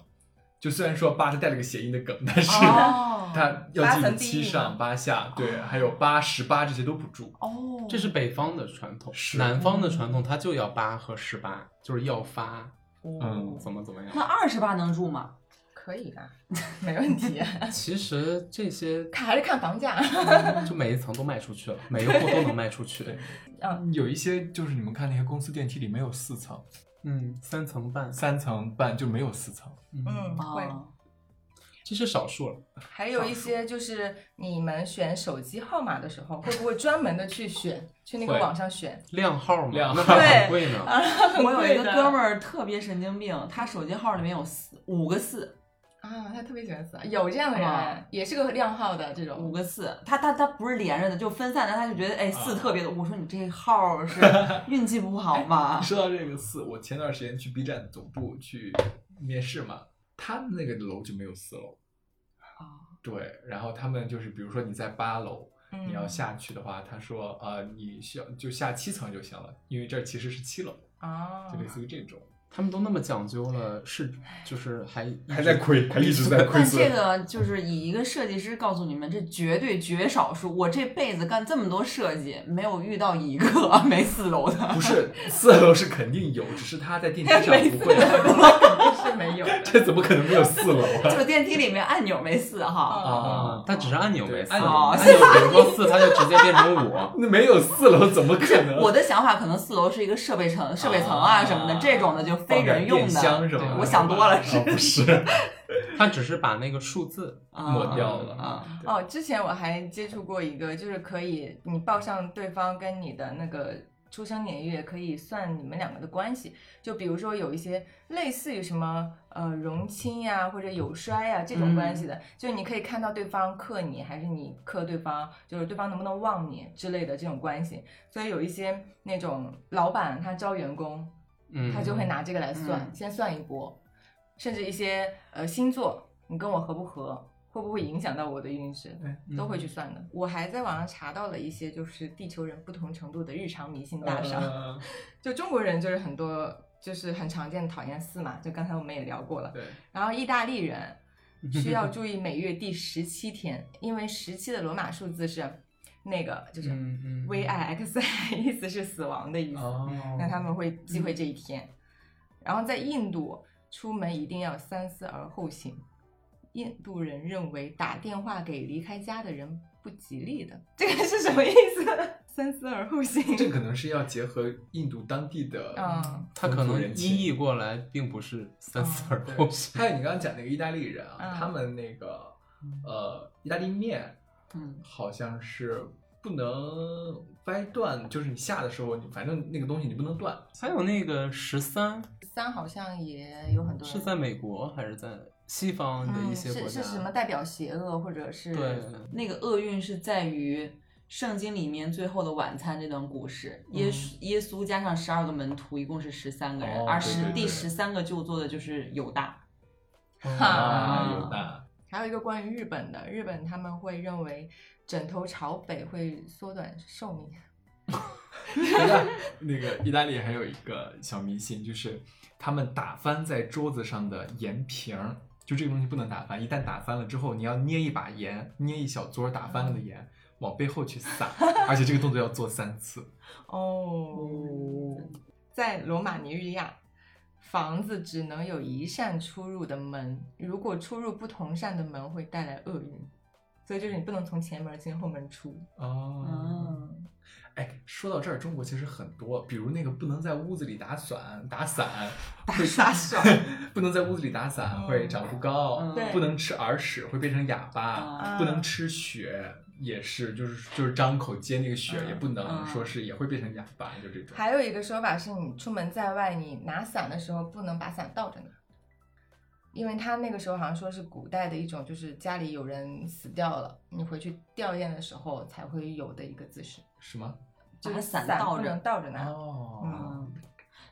就虽然说八它带了个谐音的梗，但是哦 它要八记七上嘛八下，对，还有八十八这些都不住。哦，这是北方的传统，是南方的传统它就要八和十八，就是要发，嗯怎么怎么样。那二十八能住吗？可以吧？没问题，其实这些 看还是看房价。就每一层都卖出去了，每一户都能卖出去。嗯，有一些就是你们看那些公司电梯里没有四层，嗯，三层半，三层半就没有四层。嗯，会。哦，这是少数了。还有一些就是你们选手机号码的时候，会不会专门的去选，去那个网上选？靓号嘛，靓号很贵呢。我有一个哥们儿特别神经病，他手机号里面有四五个四，啊，他特别喜欢四，有这样的人，啊也是个靓号的这种五种。个四，他他他不是连着的，就分散的，他就觉得哎四啊特别多。我说你这号是 运气不好吗？说到这个四，我前段时间去 B 站总部去面试嘛，他们那个楼就没有四楼。啊，对，然后他们就是比如说你在八楼，嗯你要下去的话，他说呃你需要就下七层就行了，因为这儿其实是七楼，啊就类似于这种。他们都那么讲究了，是就是还还在亏，还一直在亏但。这个就是以一个设计师告诉你们，这绝对绝少数。我这辈子干这么多设计，没有遇到一个 没四楼的。不是四楼是肯定有，只是他在电梯上没不会。没有。这怎么可能没有四楼啊？就是电梯里面按钮没四哈。啊，它只是按钮没四，按钮比如说四，它就直接变成五。那没有四楼怎么可能？我的想法可能四楼是一一个设备层、设备层啊什么的，这种的就非人用的。对我想多了，是不是 它只是把那个数字抹掉了啊。哦，之前我还接触过一个，就是可以你报上对方跟你的那个出生年月，可以算你们两个的关系。就比如说有一些类似于什么呃荣亲呀或者有衰呀这种关系的，就你可以看到对方克你，还是你克对方，就是对方能不能旺你之类的这种关系。所以有一些那种老板他招员工，嗯，他就会拿这个来算，嗯先算一波，甚至一些呃星座，你跟我合不合，会不会影响到我的运势，对都会去算的。我还在网上查到了一些就是地球人不同程度的日常迷信大赏，呃 就中国人就是很多就是很常见的讨厌四嘛，就刚才我们也聊过了。对，然后意大利人 需要注意每月第十七天，因为十七的罗马数字是那个就是 V I X I，意思是死亡的意思。哦，那他们会忌讳这一天。然后在印度，出门一定要三思而后行。印度人认为打电话给离开家的人不吉利的，这个是什么意思？三思而后行。这可能是要结合印度当地的嗯它可能音译过来并不是三思而后行。还有你刚刚讲那个意大利人啊，嗯他们那个呃意大利面嗯，好像是不能掰断，就是你下的时候，你反正那个东西你不能断。还有那个十三三好像也有很多人是在美国还是在西方的一嗯些国家？是是什么代表邪恶，或者是对，那个厄运是在于圣经里面最后的晚餐这段故事，耶稣耶稣加上十二个门徒，一共是十三个人，哦而十第十三个就坐的就是犹大。哈啊，有大。还有一个关于日本的，日本他们会认为枕头朝北会缩短寿命。那个意大利还有一个小迷信，就是他们打翻在桌子上的盐瓶儿，就这个东西不能打翻，一旦打翻了之后，你要捏一把盐，捏一小撮打翻了的盐往背后去撒，而且这个动作要做三次。哦，在罗马尼日亚，房子只能有一扇出入的门，如果出入不同扇的门会带来厄运，所以就是你不能从前门进后门出。哦，嗯，哎，说到这儿，中国其实很多，比如那个不能在屋子里打伞，打伞打会打伞，不能在屋子里打伞嗯会长不高，嗯不能吃耳屎会变成哑巴，啊不能吃血也是，就是就是张口接那个血嗯也不能嗯说是也会变成哑巴，就这种。还有一个说法是你出门在外，你拿伞的时候不能把伞倒着拿，因为他那个时候好像说是古代的一种，就是家里有人死掉了，你回去吊唁的时候才会有的一个姿势，是吗？就是伞伞倒着倒着拿。哦，嗯，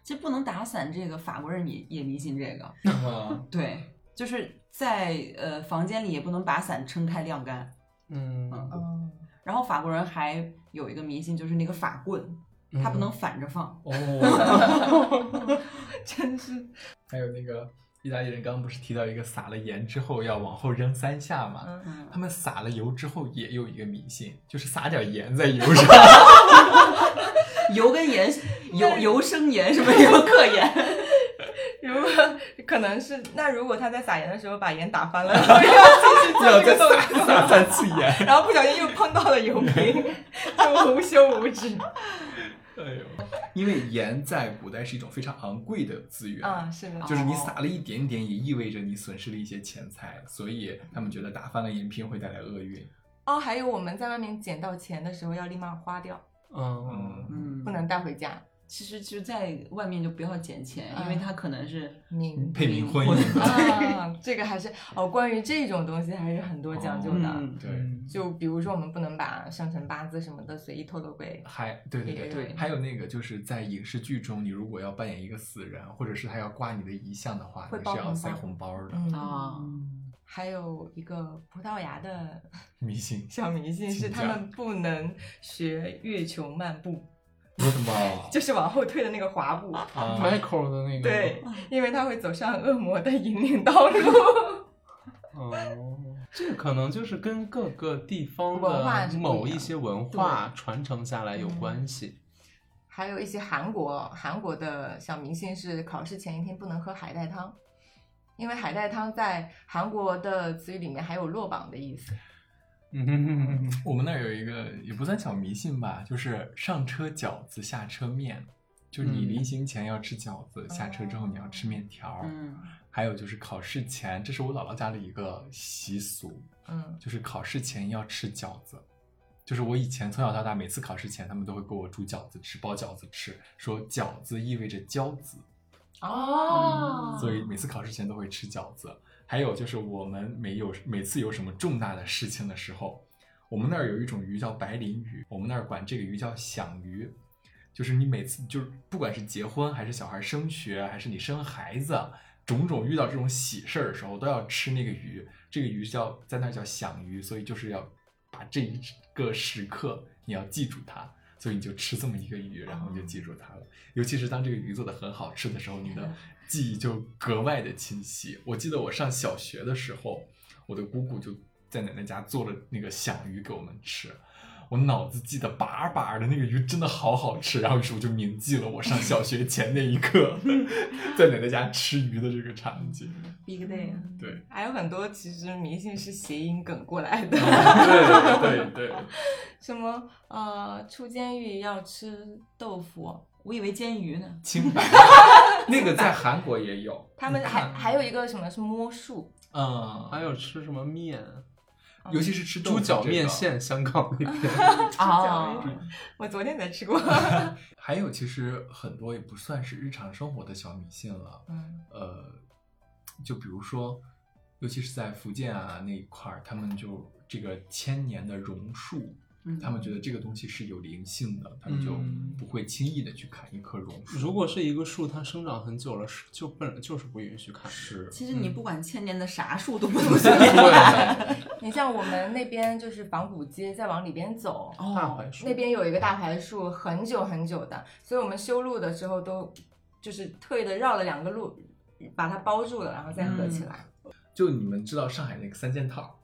其实不能打伞，这个法国人也也迷信这个。嗯对，就是在呃房间里也不能把伞撑开晾干。嗯，嗯，然后法国人还有一个迷信，就是那个法棍，它不能反着放。哦，真是还有那个意大利人刚刚不是提到一个撒了盐之后要往后扔三下嘛？嗯嗯，他们撒了油之后也有一个迷信，就是撒点盐在油上。油跟盐，油油生盐，什么油克盐？如果可能是那如果他在撒盐的时候把盐打翻了，要继续再撒撒三次盐。然后不小心又碰到了油瓶，就无休无止。哎呦，因为盐在古代是一种非常昂贵的资源，啊，是的，就是你撒了一点点，也意味着你损失了一些钱财，所以他们觉得打翻了盐瓶会带来厄运。哦，还有我们在外面捡到钱的时候要立马花掉，嗯，嗯。不能带回家。其实就在外面就不要捡钱，因为嗯它可能是冥配冥婚啊，这个还是哦，关于这种东西还是很多讲究的。嗯对，就比如说，我们不能把生辰八字什么的随意透露给还对对对对还有那个就是在影视剧中，你如果要扮演一个死人，或者是他要挂你的遗像的话，会你是要塞红包的。嗯啊，还有一个葡萄牙的迷信小迷信是他们不能学月球漫步，为什么？就是往后退的那个滑步。啊，Michael 的那个，对，因为他会走上恶魔的引领道路。哦，这个可能就是跟各个地方文化的某一些文化传承下来有嗯关系。还有一些韩国韩国的小明星是考试前一天不能喝海带汤，因为海带汤在韩国的词语里面还有落榜的意思。嗯，我们那儿有一个也不算小迷信吧，就是上车饺子下车面，就是你嗯临行前要吃饺子，下车之后你要吃面条。嗯。还有就是考试前，这是我姥姥家的一个习俗，嗯，就是考试前要吃饺子。就是我以前从小到大，每次考试前，他们都会给我煮饺子吃，包饺子吃，说饺子意味着骄子，哦。所以每次考试前都会吃饺子。还有就是我们没有每次有什么重大的事情的时候，我们那儿有一种鱼叫白鳞鱼，我们那儿管这个鱼叫响鱼，就是你每次就是不管是结婚还是小孩升学，还是你生孩子，种种遇到这种喜事儿的时候，都要吃那个鱼。这个鱼叫在那儿叫响鱼，所以就是要把这一个时刻你要记住它。所以你就吃这么一个鱼，然后你就记住它了。尤其是当这个鱼做的很好吃的时候，你的记忆就格外的清晰。我记得我上小学的时候，我的姑姑就在奶奶家做了那个响鱼给我们吃，我脑子记得巴巴的，那个鱼真的好好吃。然后于是我就铭记了我上小学前那一刻 在奶奶家吃鱼的这个场景。，big day。对，还有很多其实迷信是谐音梗过来的，对对对，什么呃出监狱要吃豆腐，我以为煎鱼呢。清白 那个在韩国也有，他们还还有一个什么是摸树，嗯，还有吃什么面？尤其是吃猪脚这个面线，香港那边。啊，我昨天才吃过。还有，其实很多也不算是日常生活的小迷信了。嗯呃，就比如说，尤其是在福建啊那一块儿，他们就这个千年的榕树，嗯他们觉得这个东西是有灵性的，他们就嗯不会轻易的去砍一棵榕树。如果是一个树，它生长很久了，是就不就是不允许砍的。是，其实你嗯不管千年的啥树都不 能随便砍。你像我们那边就是仿古街，再往里边走，哦，大槐树那边有一个大槐树，很久很久的，所以我们修路的时候都就是特意的绕了两个路，把它包住了，然后再合起来。就你们知道上海那个三件套，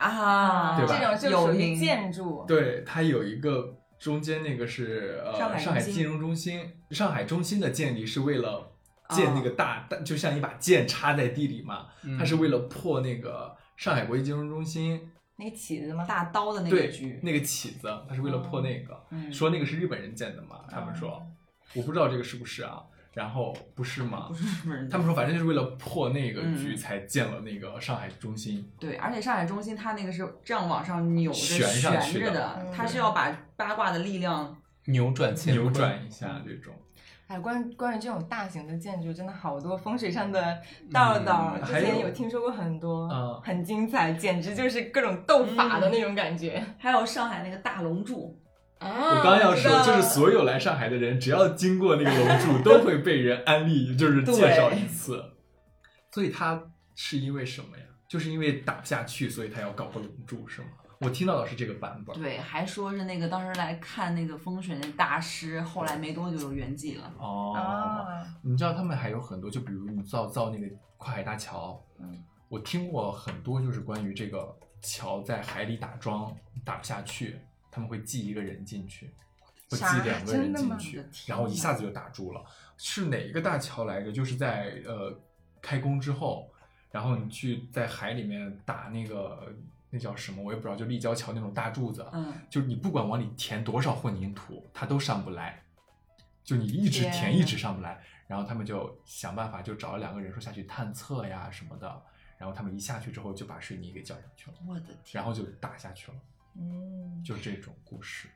啊，对吧？这种就属于有名。建筑。对，它有一个中间那个是呃上海上海金融中心，上海中心的建立是为了建那个大大，就像一把剑插在地里嘛，嗯。它是为了破那个上海国际金融中心。那个起子吗？大刀的那个对，那个起子，它是为了破那个，嗯。说那个是日本人建的嘛，他们说，我不知道这个是不是啊，然后不是吗不？是不是他们说反正就是为了破那个局嗯才建了那个上海中心，对，而且上海中心它那个是这样往上扭着悬上去的悬着的嗯，它是要把八卦的力量扭转扭转一下这种。哎，关关于这种大型的建筑，真的好多风水上的道道，之前有听说过很多，嗯很精彩，简直就是各种斗法的那种感觉。还有上海那个大龙柱，啊我刚要说，就是所有来上海的人，只要经过那个龙柱，都会被人安利，就是介绍一次。所以他是因为什么呀？就是因为打不下去，所以他要搞个龙柱，是吗？我听到的是这个版本。对，还说是那个当时来看那个风水那大师，后来没多久就圆寂了。哦，啊，你知道他们还有很多，就比如你造造那个跨海大桥，嗯，我听过很多，就是关于这个桥在海里打桩打不下去，他们会寄一个人进去，会寄两个人进去然后一下子就打住了。是哪一个大桥来着？就是在呃开工之后，然后你去在海里面打那个那叫什么，我也不知道，就立交桥那种大柱子，嗯，就是你不管往里填多少混凝土，它都上不来，就你一直填一直上不来。然后他们就想办法，就找了两个人说下去探测呀什么的。然后他们一下去之后就把水泥给浇上去了，我的天，然后就打下去了，嗯，就这种故事。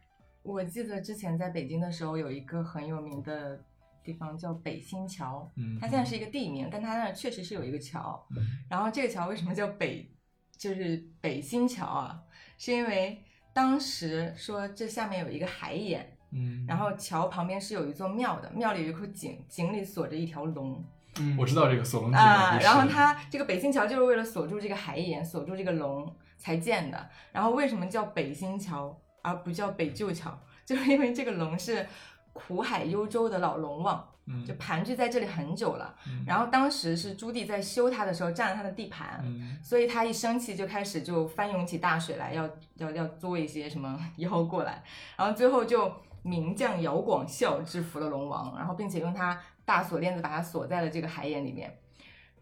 我记得之前在北京的时候，有一个很有名的地方叫北新桥，嗯它现在是一个地名，但它那儿确实是有一个桥。然后这个桥为什么叫北，就是北新桥啊？是因为当时说这下面有一个海眼，嗯，然后桥旁边是有一座庙的，庙里有一口井，井里锁着一条龙嗯我知道这个锁龙井啊。然后它这个北新桥就是为了锁住这个海眼，锁住这个龙才建的。然后为什么叫北新桥而不叫北旧桥？就是因为这个龙是苦海幽州的老龙王，嗯就盘踞在这里很久了。嗯然后当时是朱棣在修它的时候占了他的地盘，嗯所以他一生气就开始就翻涌起大水来，要要要作一些什么 妖过来，然后最后就名将姚广孝制服了龙王，然后并且用他大锁链子把他锁在了这个海眼里面。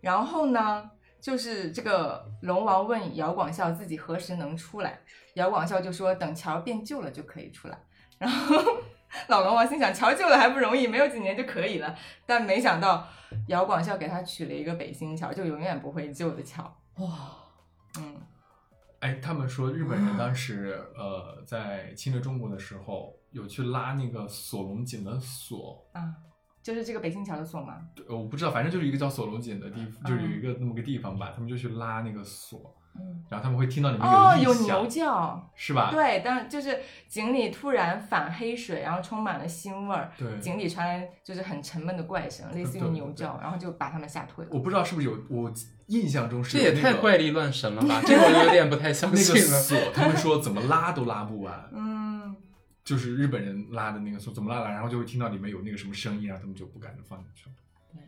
然后呢，就是这个龙王问姚广孝自己何时能出来，姚广孝就说等桥变旧了就可以出来。然后 老龙王心想桥旧了还不容易，没有几年就可以了。但没想到姚广孝给他取了一个北新桥，就永远不会旧的桥。哇，嗯，哎，他们说日本人当时呃在侵略中国的时候，有去拉那个锁龙井的锁，啊，就是这个北新桥的锁吗？对我不知道，反正就是一个叫锁龙井的地方，就是有嗯一个那么个地方吧，他们就去拉那个锁，嗯，然后他们会听到里面哦，有，牛叫，是吧？对，但就是井里突然反黑水，然后充满了腥味儿，对井里传来就是很沉闷的怪声，类似于牛叫，然后就把他们吓退了。我不知道是不是有，我印象中是这也太怪力乱神了吧？这个我有点不太相那个。锁，他们说怎么拉都拉不完，嗯，就是日本人拉的那个锁怎么拉拉，然后就会听到里面有那个什么声音，然后他们就不敢就放进去了。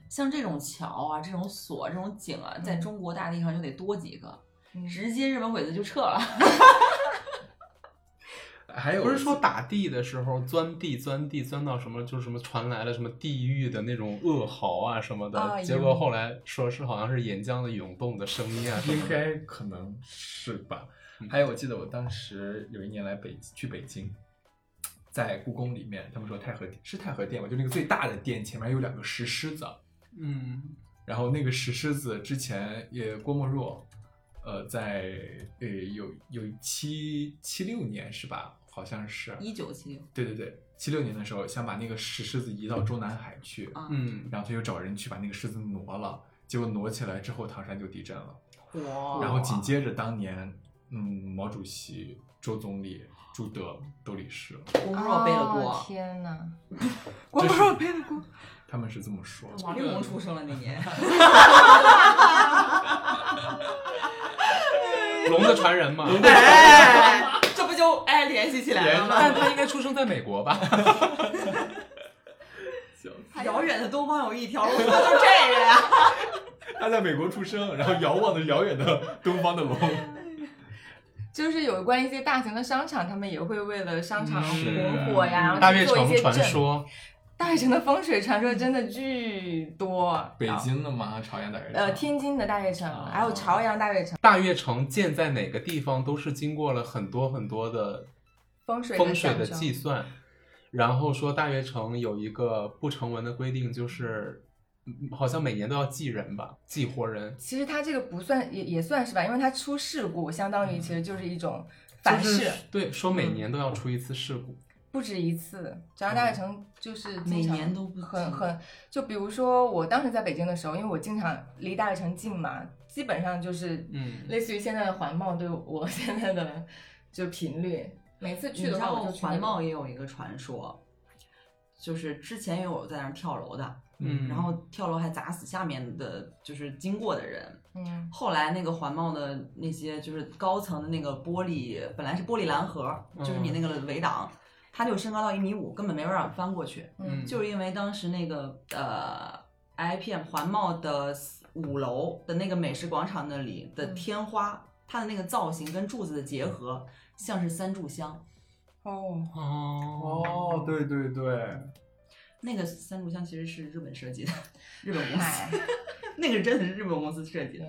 像这种桥啊，这种锁，这种井啊，在嗯中国大地上就得多几个，嗯直接日本鬼子就撤了。还有不是说打地的时候钻地钻地钻到什么，就是什么传来了什么地狱的那种噩嚎啊什么的，啊结果后来说是好像是岩浆的涌动的声音啊什么的。应该可能是吧。嗯还有，我记得我当时有一年来北去北京，在故宫里面，他们说太和殿是太和殿吧，就那个最大的殿前面有两个石狮子，嗯，然后那个石狮子之前也郭沫若，呃，在呃有有七七六年是吧？好像是，一九七六。对对对，七六年的时候想把那个石狮子移到中南海去，啊，嗯，然后他就找人去把那个狮子挪了，结果挪起来之后唐山就地震了。哇。然后紧接着当年，嗯，毛主席、周总理、朱德都离世了，郭沫若背了哦锅，天哪！郭沫若背了锅，他们是这么说。王力宏出生了那年，龙的传人嘛。哎，这不就哎联系起来了吗？但他应该出生在美国吧？遥远的东方有一条龙，就这个呀。他在美国出生，然后遥望着遥远的东方的龙。就是有关一些大型的商场，他们也会为了商场红火呀，然后大悦去做一城传些阵。说，大悦城的风水传说真的巨多。北京的吗？朝阳大悦城。呃，天津的大悦城，哦还有朝阳大悦城，大悦城建在哪个地方都是经过了很多很多的风水风水的计算，然后说大悦城有一个不成文的规定，就是嗯好像每年都要祭人吧，祭活人。其实他这个不算，也也算是吧，因为他出事故，相当于其实就是一种反就是，对，说每年都要出一次事故。不止一次。朝阳大悦城就是每年都不很很，就比如说我当时在北京的时候，因为我经常离大悦城近嘛，基本上就是嗯类似于现在的环贸对我 现在的就频率，每次去的话你知道环我就去那个贸也有一个传说，就是之前也有在那儿跳楼的，嗯，然后跳楼还砸死下面的就是经过的人。嗯后来那个环贸的那些就是高层的那个玻璃，本来是玻璃栏盒，就是你那个围挡，它就升高到一米五，根本没办法翻过去。嗯就是因为当时那个呃 IPM 环贸的五楼的那个美食广场那里的嗯天花，它的那个造型跟柱子的结合，像是三炷香。哦，哦哦，对对对，那个三炷香其实是日本设计的，日本公司，那个真的是日本公司设计的。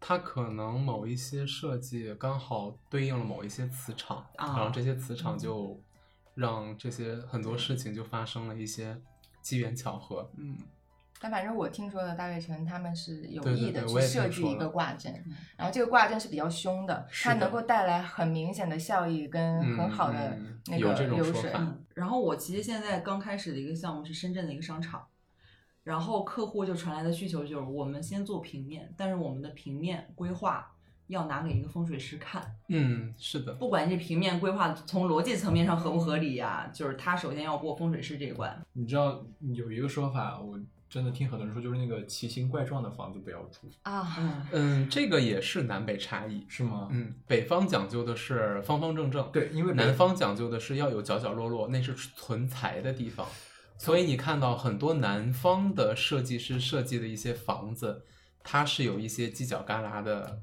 它可能某一些设计刚好对应了某一些磁场，啊然后这些磁场就让这些很多事情就发生了一些机缘巧合。嗯，但反正我听说的大悦城他们是有意的去设计一个挂针，然后这个挂针是比较凶的，的它能够带来很明显的效益跟很好的嗯那个有这种流水。然后我其实现在刚开始的一个项目是深圳的一个商场，然后客户就传来的需求就是我们先做平面，但是我们的平面规划要拿给一个风水师看，嗯，是的，不管这平面规划从逻辑层面上合不合理呀、就是他首先要过风水师这一关。你知道有一个说法，我真的听很多人说，就是那个奇形怪状的房子不要住，啊，嗯，嗯，这个也是南北差异。是吗？嗯，北方讲究的是方方正正，对，因为南方讲究的是要有角角落落，那是存财的地方。所以你看到很多南方的设计师设计的一些房子，它是有一些犄角旮旯的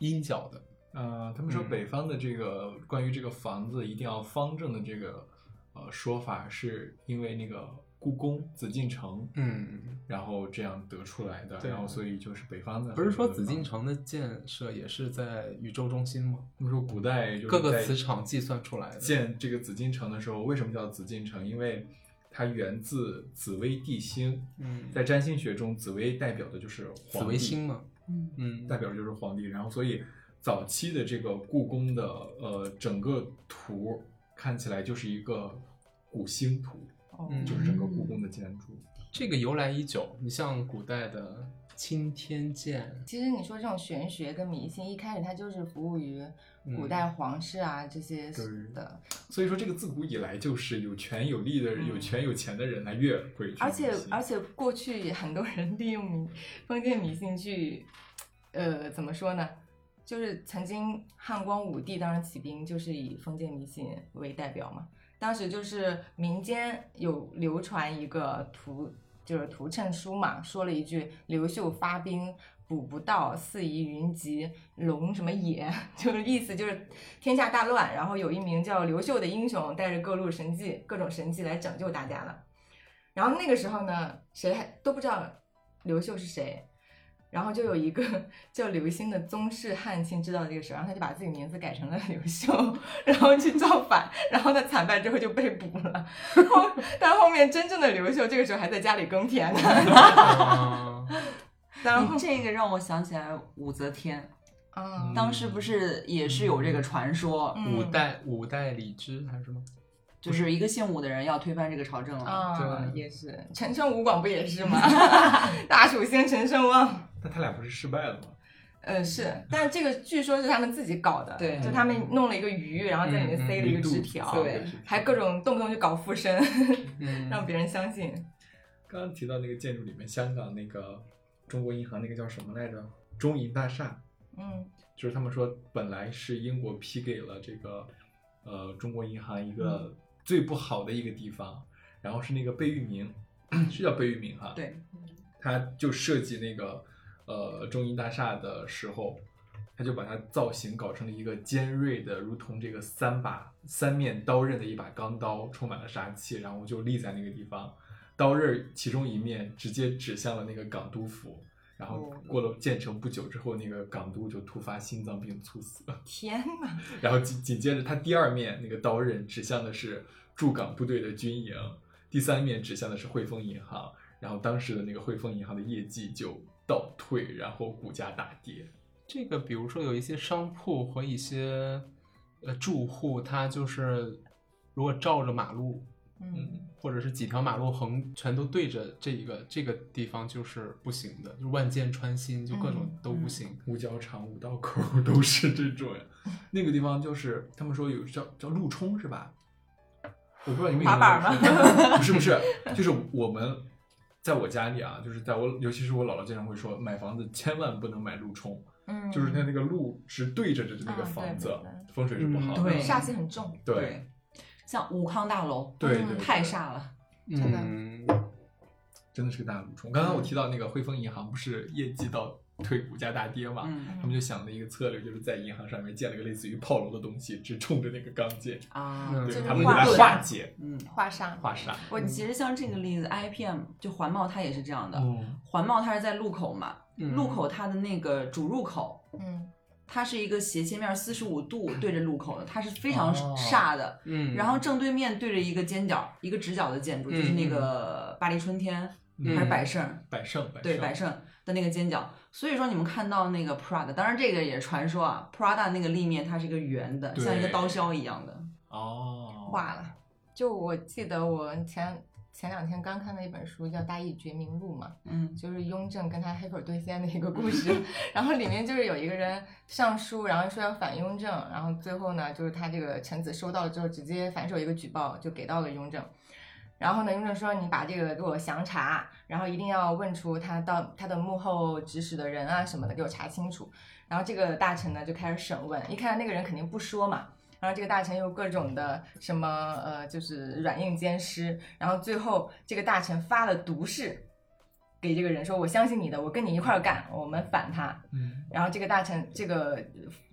阴角的。呃，他们说嗯北方的这个、关于这个房子一定要方正的这个呃说法，是因为那个故宫紫禁城，嗯，然后这样得出来的，对。然后所以就是北方的，不是说紫禁，城的建设也是在宇宙中心吗？他们说古代就是各个磁场计算出来的。建这个紫禁城的时候，为什么叫紫禁城？因为它源自紫微帝星，嗯，在占星学中，紫微代表的就是紫皇帝。微星嘛。嗯。嗯，代表的就是皇帝，然后所以早期的这个故宫的呃整个图看起来就是一个古星图，哦嗯就是整个故宫的建筑。这个由来已久。你像古代的青天剑，其实你说这种玄学跟迷信，一开始它就是服务于古代皇室啊、这些对的，所以说这个自古以来就是有权有利的人、嗯有权有钱的人，来越会去而且而且过去很多人利用迷封建迷信去，呃，怎么说呢？就是曾经汉光武帝当时起兵就是以封建迷信为代表嘛。当时就是民间有流传一个图，就是图谶书嘛，说了一句“刘秀发兵补不到，四夷云集，龙什么也”，就是意思就是天下大乱，然后有一名叫刘秀的英雄带着各路神迹、各种神迹来拯救大家了。然后那个时候呢，谁还都不知道刘秀是谁，然后就有一个 叫刘兴的宗室汉卿知道这个事儿，然后他就把自己名字改成了刘秀，然后去造反，然后他惨败之后就被捕了。后但后面真正的刘秀这个时候还在家里耕田呢。啊 然后你这个让我想起来武则天，啊，当时不是也是有这个传说，嗯五代五代李治还是什么？就是一个姓武的人要推翻这个朝政了。啊，对也是陈胜吴广不也是吗？大蜀兴陈胜旺。但他俩不是失败了吗？呃，是，但是这个据说是他们自己搞的，对就他们弄了一个鱼，然后在里面塞了一个纸条，嗯嗯对还各种动不动就搞附身，嗯，让别人相信。刚刚提到那个建筑里面，香港那个中国银行那个叫什么来着？中银大厦，嗯就是他们说本来是英国批给了这个呃中国银行一个最不好的一个地方，然后是那个贝聿铭，是叫贝聿铭哈，，对，他就设计那个呃中银大厦的时候，他就把它造型搞成了一个尖锐的，如同这个三把三面刀刃的一把钢刀，充满了杀气，然后就立在那个地方，刀刃其中一面直接指向了那个港督府。然后哦过了建成不久之后，那个港督就突发心脏病猝死。天哪，然后紧紧接着，他第二面那个刀刃指向的是驻港部队的军营，第三面指向的是汇丰银行。然后当时的那个汇丰银行的业绩就倒退，然后股价大跌。这个比如说有一些商铺和一些呃住户，他就是如果照着马路，嗯，或者是几条马路横全都对着这一个这个地方就是不行的，就万箭穿心，就各种嗯都不行。五角场、五道口都是这种呀。那个地方就是他们说有叫叫路冲是吧？我不知道你们有没有滑板吗不是不是，就是我们在我家里啊，就是在我尤其是我姥姥经常会说，买房子千万不能买路冲，嗯，就是它那个路是对着的那个啊房子风水是不好的。嗯对煞气很重。对像武康大楼，嗯对对，太煞了。真的嗯，真的是个大路冲。刚刚我提到那个汇丰银行不是业绩倒退，股价大跌嘛？嗯他们就想的一个策略，就是在银行上面建了个类似于炮楼的东西，只冲着那个钢筋，啊，嗯就是对他们给它化化解、嗯，化煞，化煞。我其实像这个例子，IPM 就环贸它也是这样的，嗯，环贸它是在路口嘛，嗯路口它的那个主入口，嗯它是一个斜切面四十五度对着路口的，它是非常哦煞的。嗯，然后正对面对着一个尖角，一个直角的建筑，就是那嗯个巴黎春天，还是嗯百盛？百盛，百对，百胜的那个尖角。所以说你们看到那个 Prada，当然这个也传说啊，Prada 那个立面它是一个圆的，像一个刀削一样的。哦，化了。就我记得我前前两天刚看的一本书叫《大义觉明录》嘛，嗯就是雍正跟他黑口对线的一个故事。然后里面就是有一个人上书，然后说要反雍正，然后最后呢，就是他这个臣子收到之后，直接反手一个举报就给到了雍正。然后呢，雍正说你把这个给我详查，然后一定要问出他到他的幕后指使的人啊什么的，给我查清楚。然后这个大臣呢就开始审问，一看那个人肯定不说嘛，然后这个大臣又各种的什么呃，就是软硬兼施，然后最后这个大臣发了毒誓给这个人说：“我相信你的，我跟你一块儿干，我们反他。”嗯，然后这个大臣，这个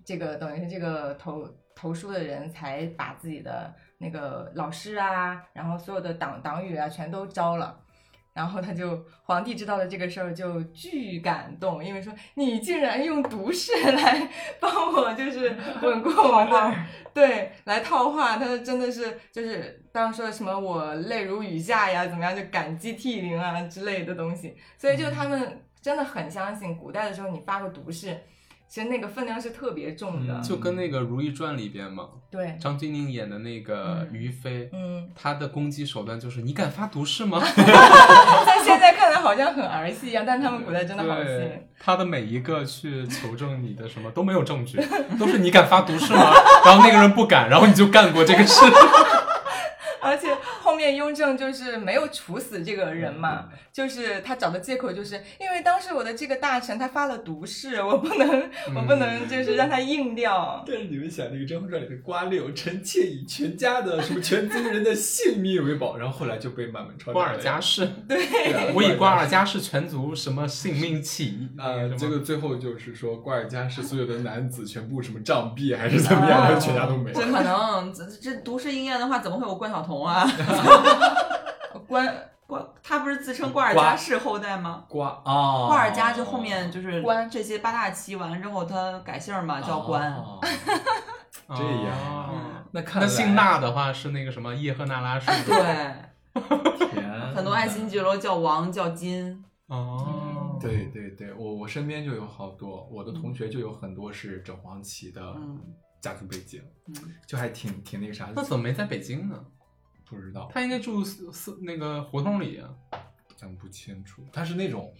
这个等于是这个投投书的人才把自己的那个老师啊，然后所有的党党羽啊全都招了。然后他就皇帝知道了这个事儿就巨感动，因为说你竟然用毒誓来 帮我，就是稳固我的对，来套话，他真的是就是当时说什么我泪如雨下呀，怎么样就感激涕零啊之类的东西，所以就他们真的很相信，古代的时候你发个毒誓，其实那个分量是特别重的，嗯就跟那个《如懿传》里边嘛，对，张钧甯演的那个嗯于妃，嗯，他的攻击手段就是你敢发毒誓吗？在现在看来好像很儿戏一样，但他们古代真的好戏。他的每一个去求证你的什么都没有证据，都是你敢发毒誓吗？然后那个人不敢，然后你就干过这个事。而且后面雍正就是没有处死这个人嘛，就是他找的借口就是因为当时我的这个大臣他发了毒誓，我不能，我不能就是让他硬掉。但是你们想，那个《甄嬛传》里的瓜六，臣妾以全家的什么全族人的性命为保，然后后来就被满门抄瓜尔佳氏，对。啊我以瓜尔佳氏全族什么性命起义，呃，什么？结果最后就是说，瓜尔佳氏所有的男子全部什么杖毙还是怎么样，然后全家都没了。不可能，这这毒誓应验的话，怎么会有关晓彤啊？关关他不是自称瓜尔佳氏后代吗？瓜啊，瓜尔佳就后面就是关这些八大旗完了之后，他改姓儿嘛，叫关。哦这样哦那看来那姓纳的话是那个什么叶赫那拉氏对，天 很多爱新觉罗叫王叫金。哦，对对对，我我身边就有好多，我的同学就有很多是整黄旗的嗯家族背景，嗯，就还挺挺那个啥的。那怎么没在北京呢？不知道？他应该住四四那个胡同里啊。讲不清楚。他是那种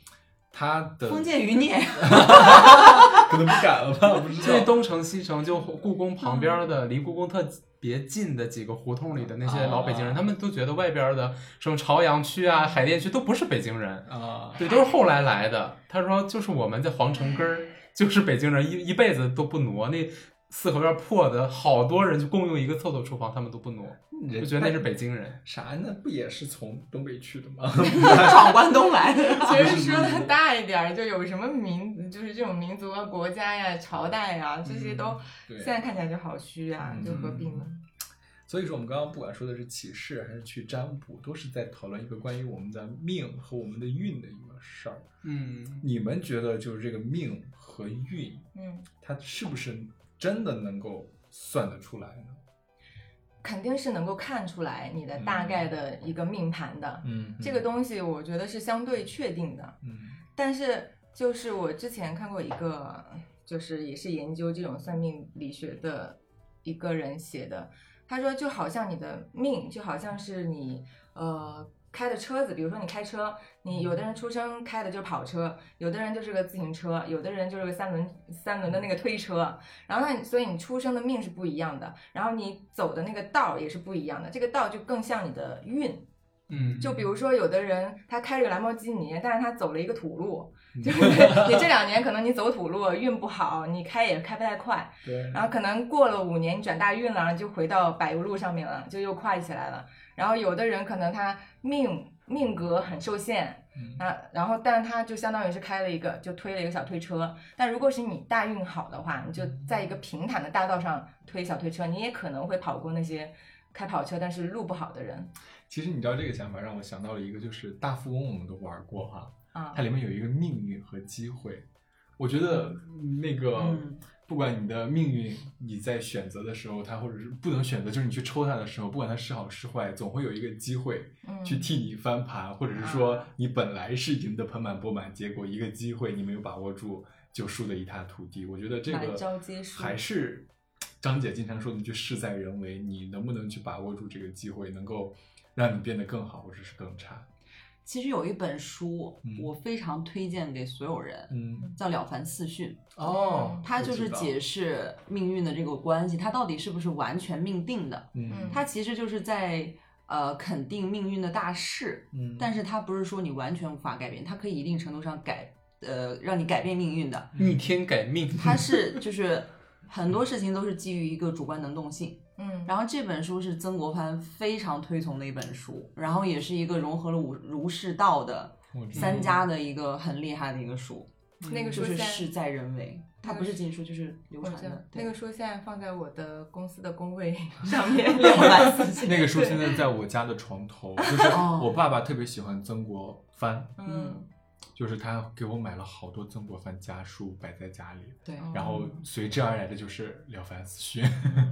他的封建余孽。可能不敢了吧？不知道。最东城西城就故宫旁边的，离故宫特别近的几个胡同里的那些老北京人，啊他们都觉得外边的什么朝阳区啊、海淀区都不是北京人，啊，对，都是后来来的。他说，就是我们在皇城根儿，就是北京人，一一辈子都不挪。那四合院破的，好多人就共用一个厕所厨房，他们都不挪，人就觉得那是北京人。啥？那不也是从东北去的吗？闯关东来的。其实说的大一点儿，就有什么民，就是这种民族啊、国家呀、朝代呀，这些都对现在看起来就好虚啊，嗯就何必呢？所以说，我们刚刚不管说的是启示还是去占卜，都是在讨论一个关于我们的命和我们的运的一个事儿。嗯，你们觉得就是这个命和运，嗯，它是不是真的能够算得出来呢？肯定是能够看出来你的大概的一个命盘的。嗯这个东西我觉得是相对确定的，嗯但是就是我之前看过一个，就是也是研究这种算命理学的一个人写的，他说就好像你的命就好像是你呃开的车子，比如说你开车，你有的人出生开的就是跑车，有的人就是个自行车，有的人就是个三轮三轮的那个推车，然后那你所以你出生的命是不一样的，然后你走的那个道也是不一样的，这个道就更像你的运，嗯，就比如说，有的人他开着个兰博基尼，但是他走了一个土路，嗯。就是 你这两年可能你走土路运不好，你开也开不太快，对，然后可能过了五年你转大运了，就回到柏油路上面了，就又快起来了。然后有的人可能他命命格很受限嗯啊，然后但是他就相当于是开了一个就推了一个小推车，但如果是你大运好的话，你就在一个平坦的大道上推小推车，你也可能会跑过那些开跑车但是路不好的人其实你知道这个想法让我想到了一个，就是大富翁我们都玩过哈，啊它。里面有一个命运和机会。我觉得那个嗯不不管你的命运，你在选择的时候，它或者是不能选择，就是你去抽它的时候，不管它是好是坏，总会有一个机会嗯去替你翻盘，或者是说你本来是赢得盆满钵满，结果一个机会你没有把握住，就输得一塌涂地。我觉得这个还是张姐经常说的一句“事在人为”，你能不能去把握住这个机会，能够让你变得更好，或者是更差？其实有一本书嗯，我非常推荐给所有人，嗯，叫《了凡四训》。哦，它就是解释命运的这个关系，它到底是不是完全命定的？嗯它其实就是在呃肯定命运的大势，嗯，但是它不是说你完全无法改变，它可以一定程度上改呃让你改变命运的。逆天改命，它是就是很多事情都是基于一个主观能动性。嗯，然后这本书是曾国藩非常推崇的一本书，然后也是一个融合了儒儒释道的三家的一个很厉害的一个书。那个就是书现在事在人为，它不是禁书，就是流传的。那个书现在放在我的公司的工位 上面，那个书现在在我家的床头，就是哦我爸爸特别喜欢曾国藩，嗯，就是他给我买了好多曾国藩家书摆在家里，对哦然后随之而来的就是《了凡四训》。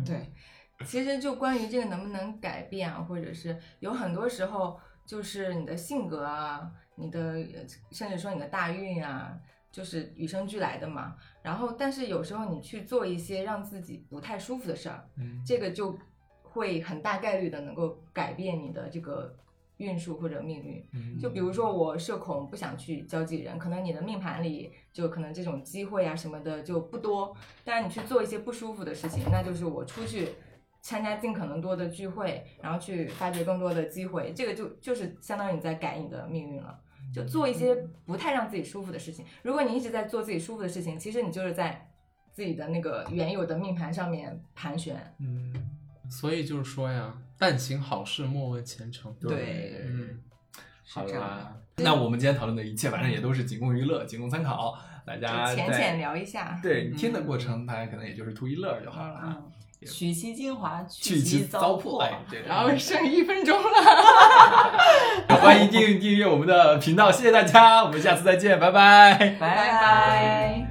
对，其实就关于这个能不能改变啊，或者是有很多时候就是你的性格啊，你的呃甚至说你的大运啊，就是与生俱来的嘛。然后，但是有时候你去做一些让自己不太舒服的事儿，嗯这个就会很大概率的能够改变你的这个运数或者命运。嗯就比如说我社恐，不想去交际人，可能你的命盘里就可能这种机会啊什么的就不多。但是你去做一些不舒服的事情，那就是我出去参加尽可能多的聚会，然后去发掘更多的机会，这个就就是相当于你在改你的命运了。就做一些不太让自己舒服的事情。如果你一直在做自己舒服的事情，其实你就是在自己的那个原有的命盘上面盘旋。嗯，所以就是说呀，但行好事，莫问前程。对嗯，好啦，那我们今天讨论的一切，反正也都是仅供娱乐，仅供参考，大家浅浅聊一下对你听的过程，大家可能也就是图一乐就好了。嗯，取其精华，去其糟糟粕，哎，对，然后剩一分钟了。欢迎订订阅我们的频道，谢谢大家，我们下次再见，拜拜。拜拜。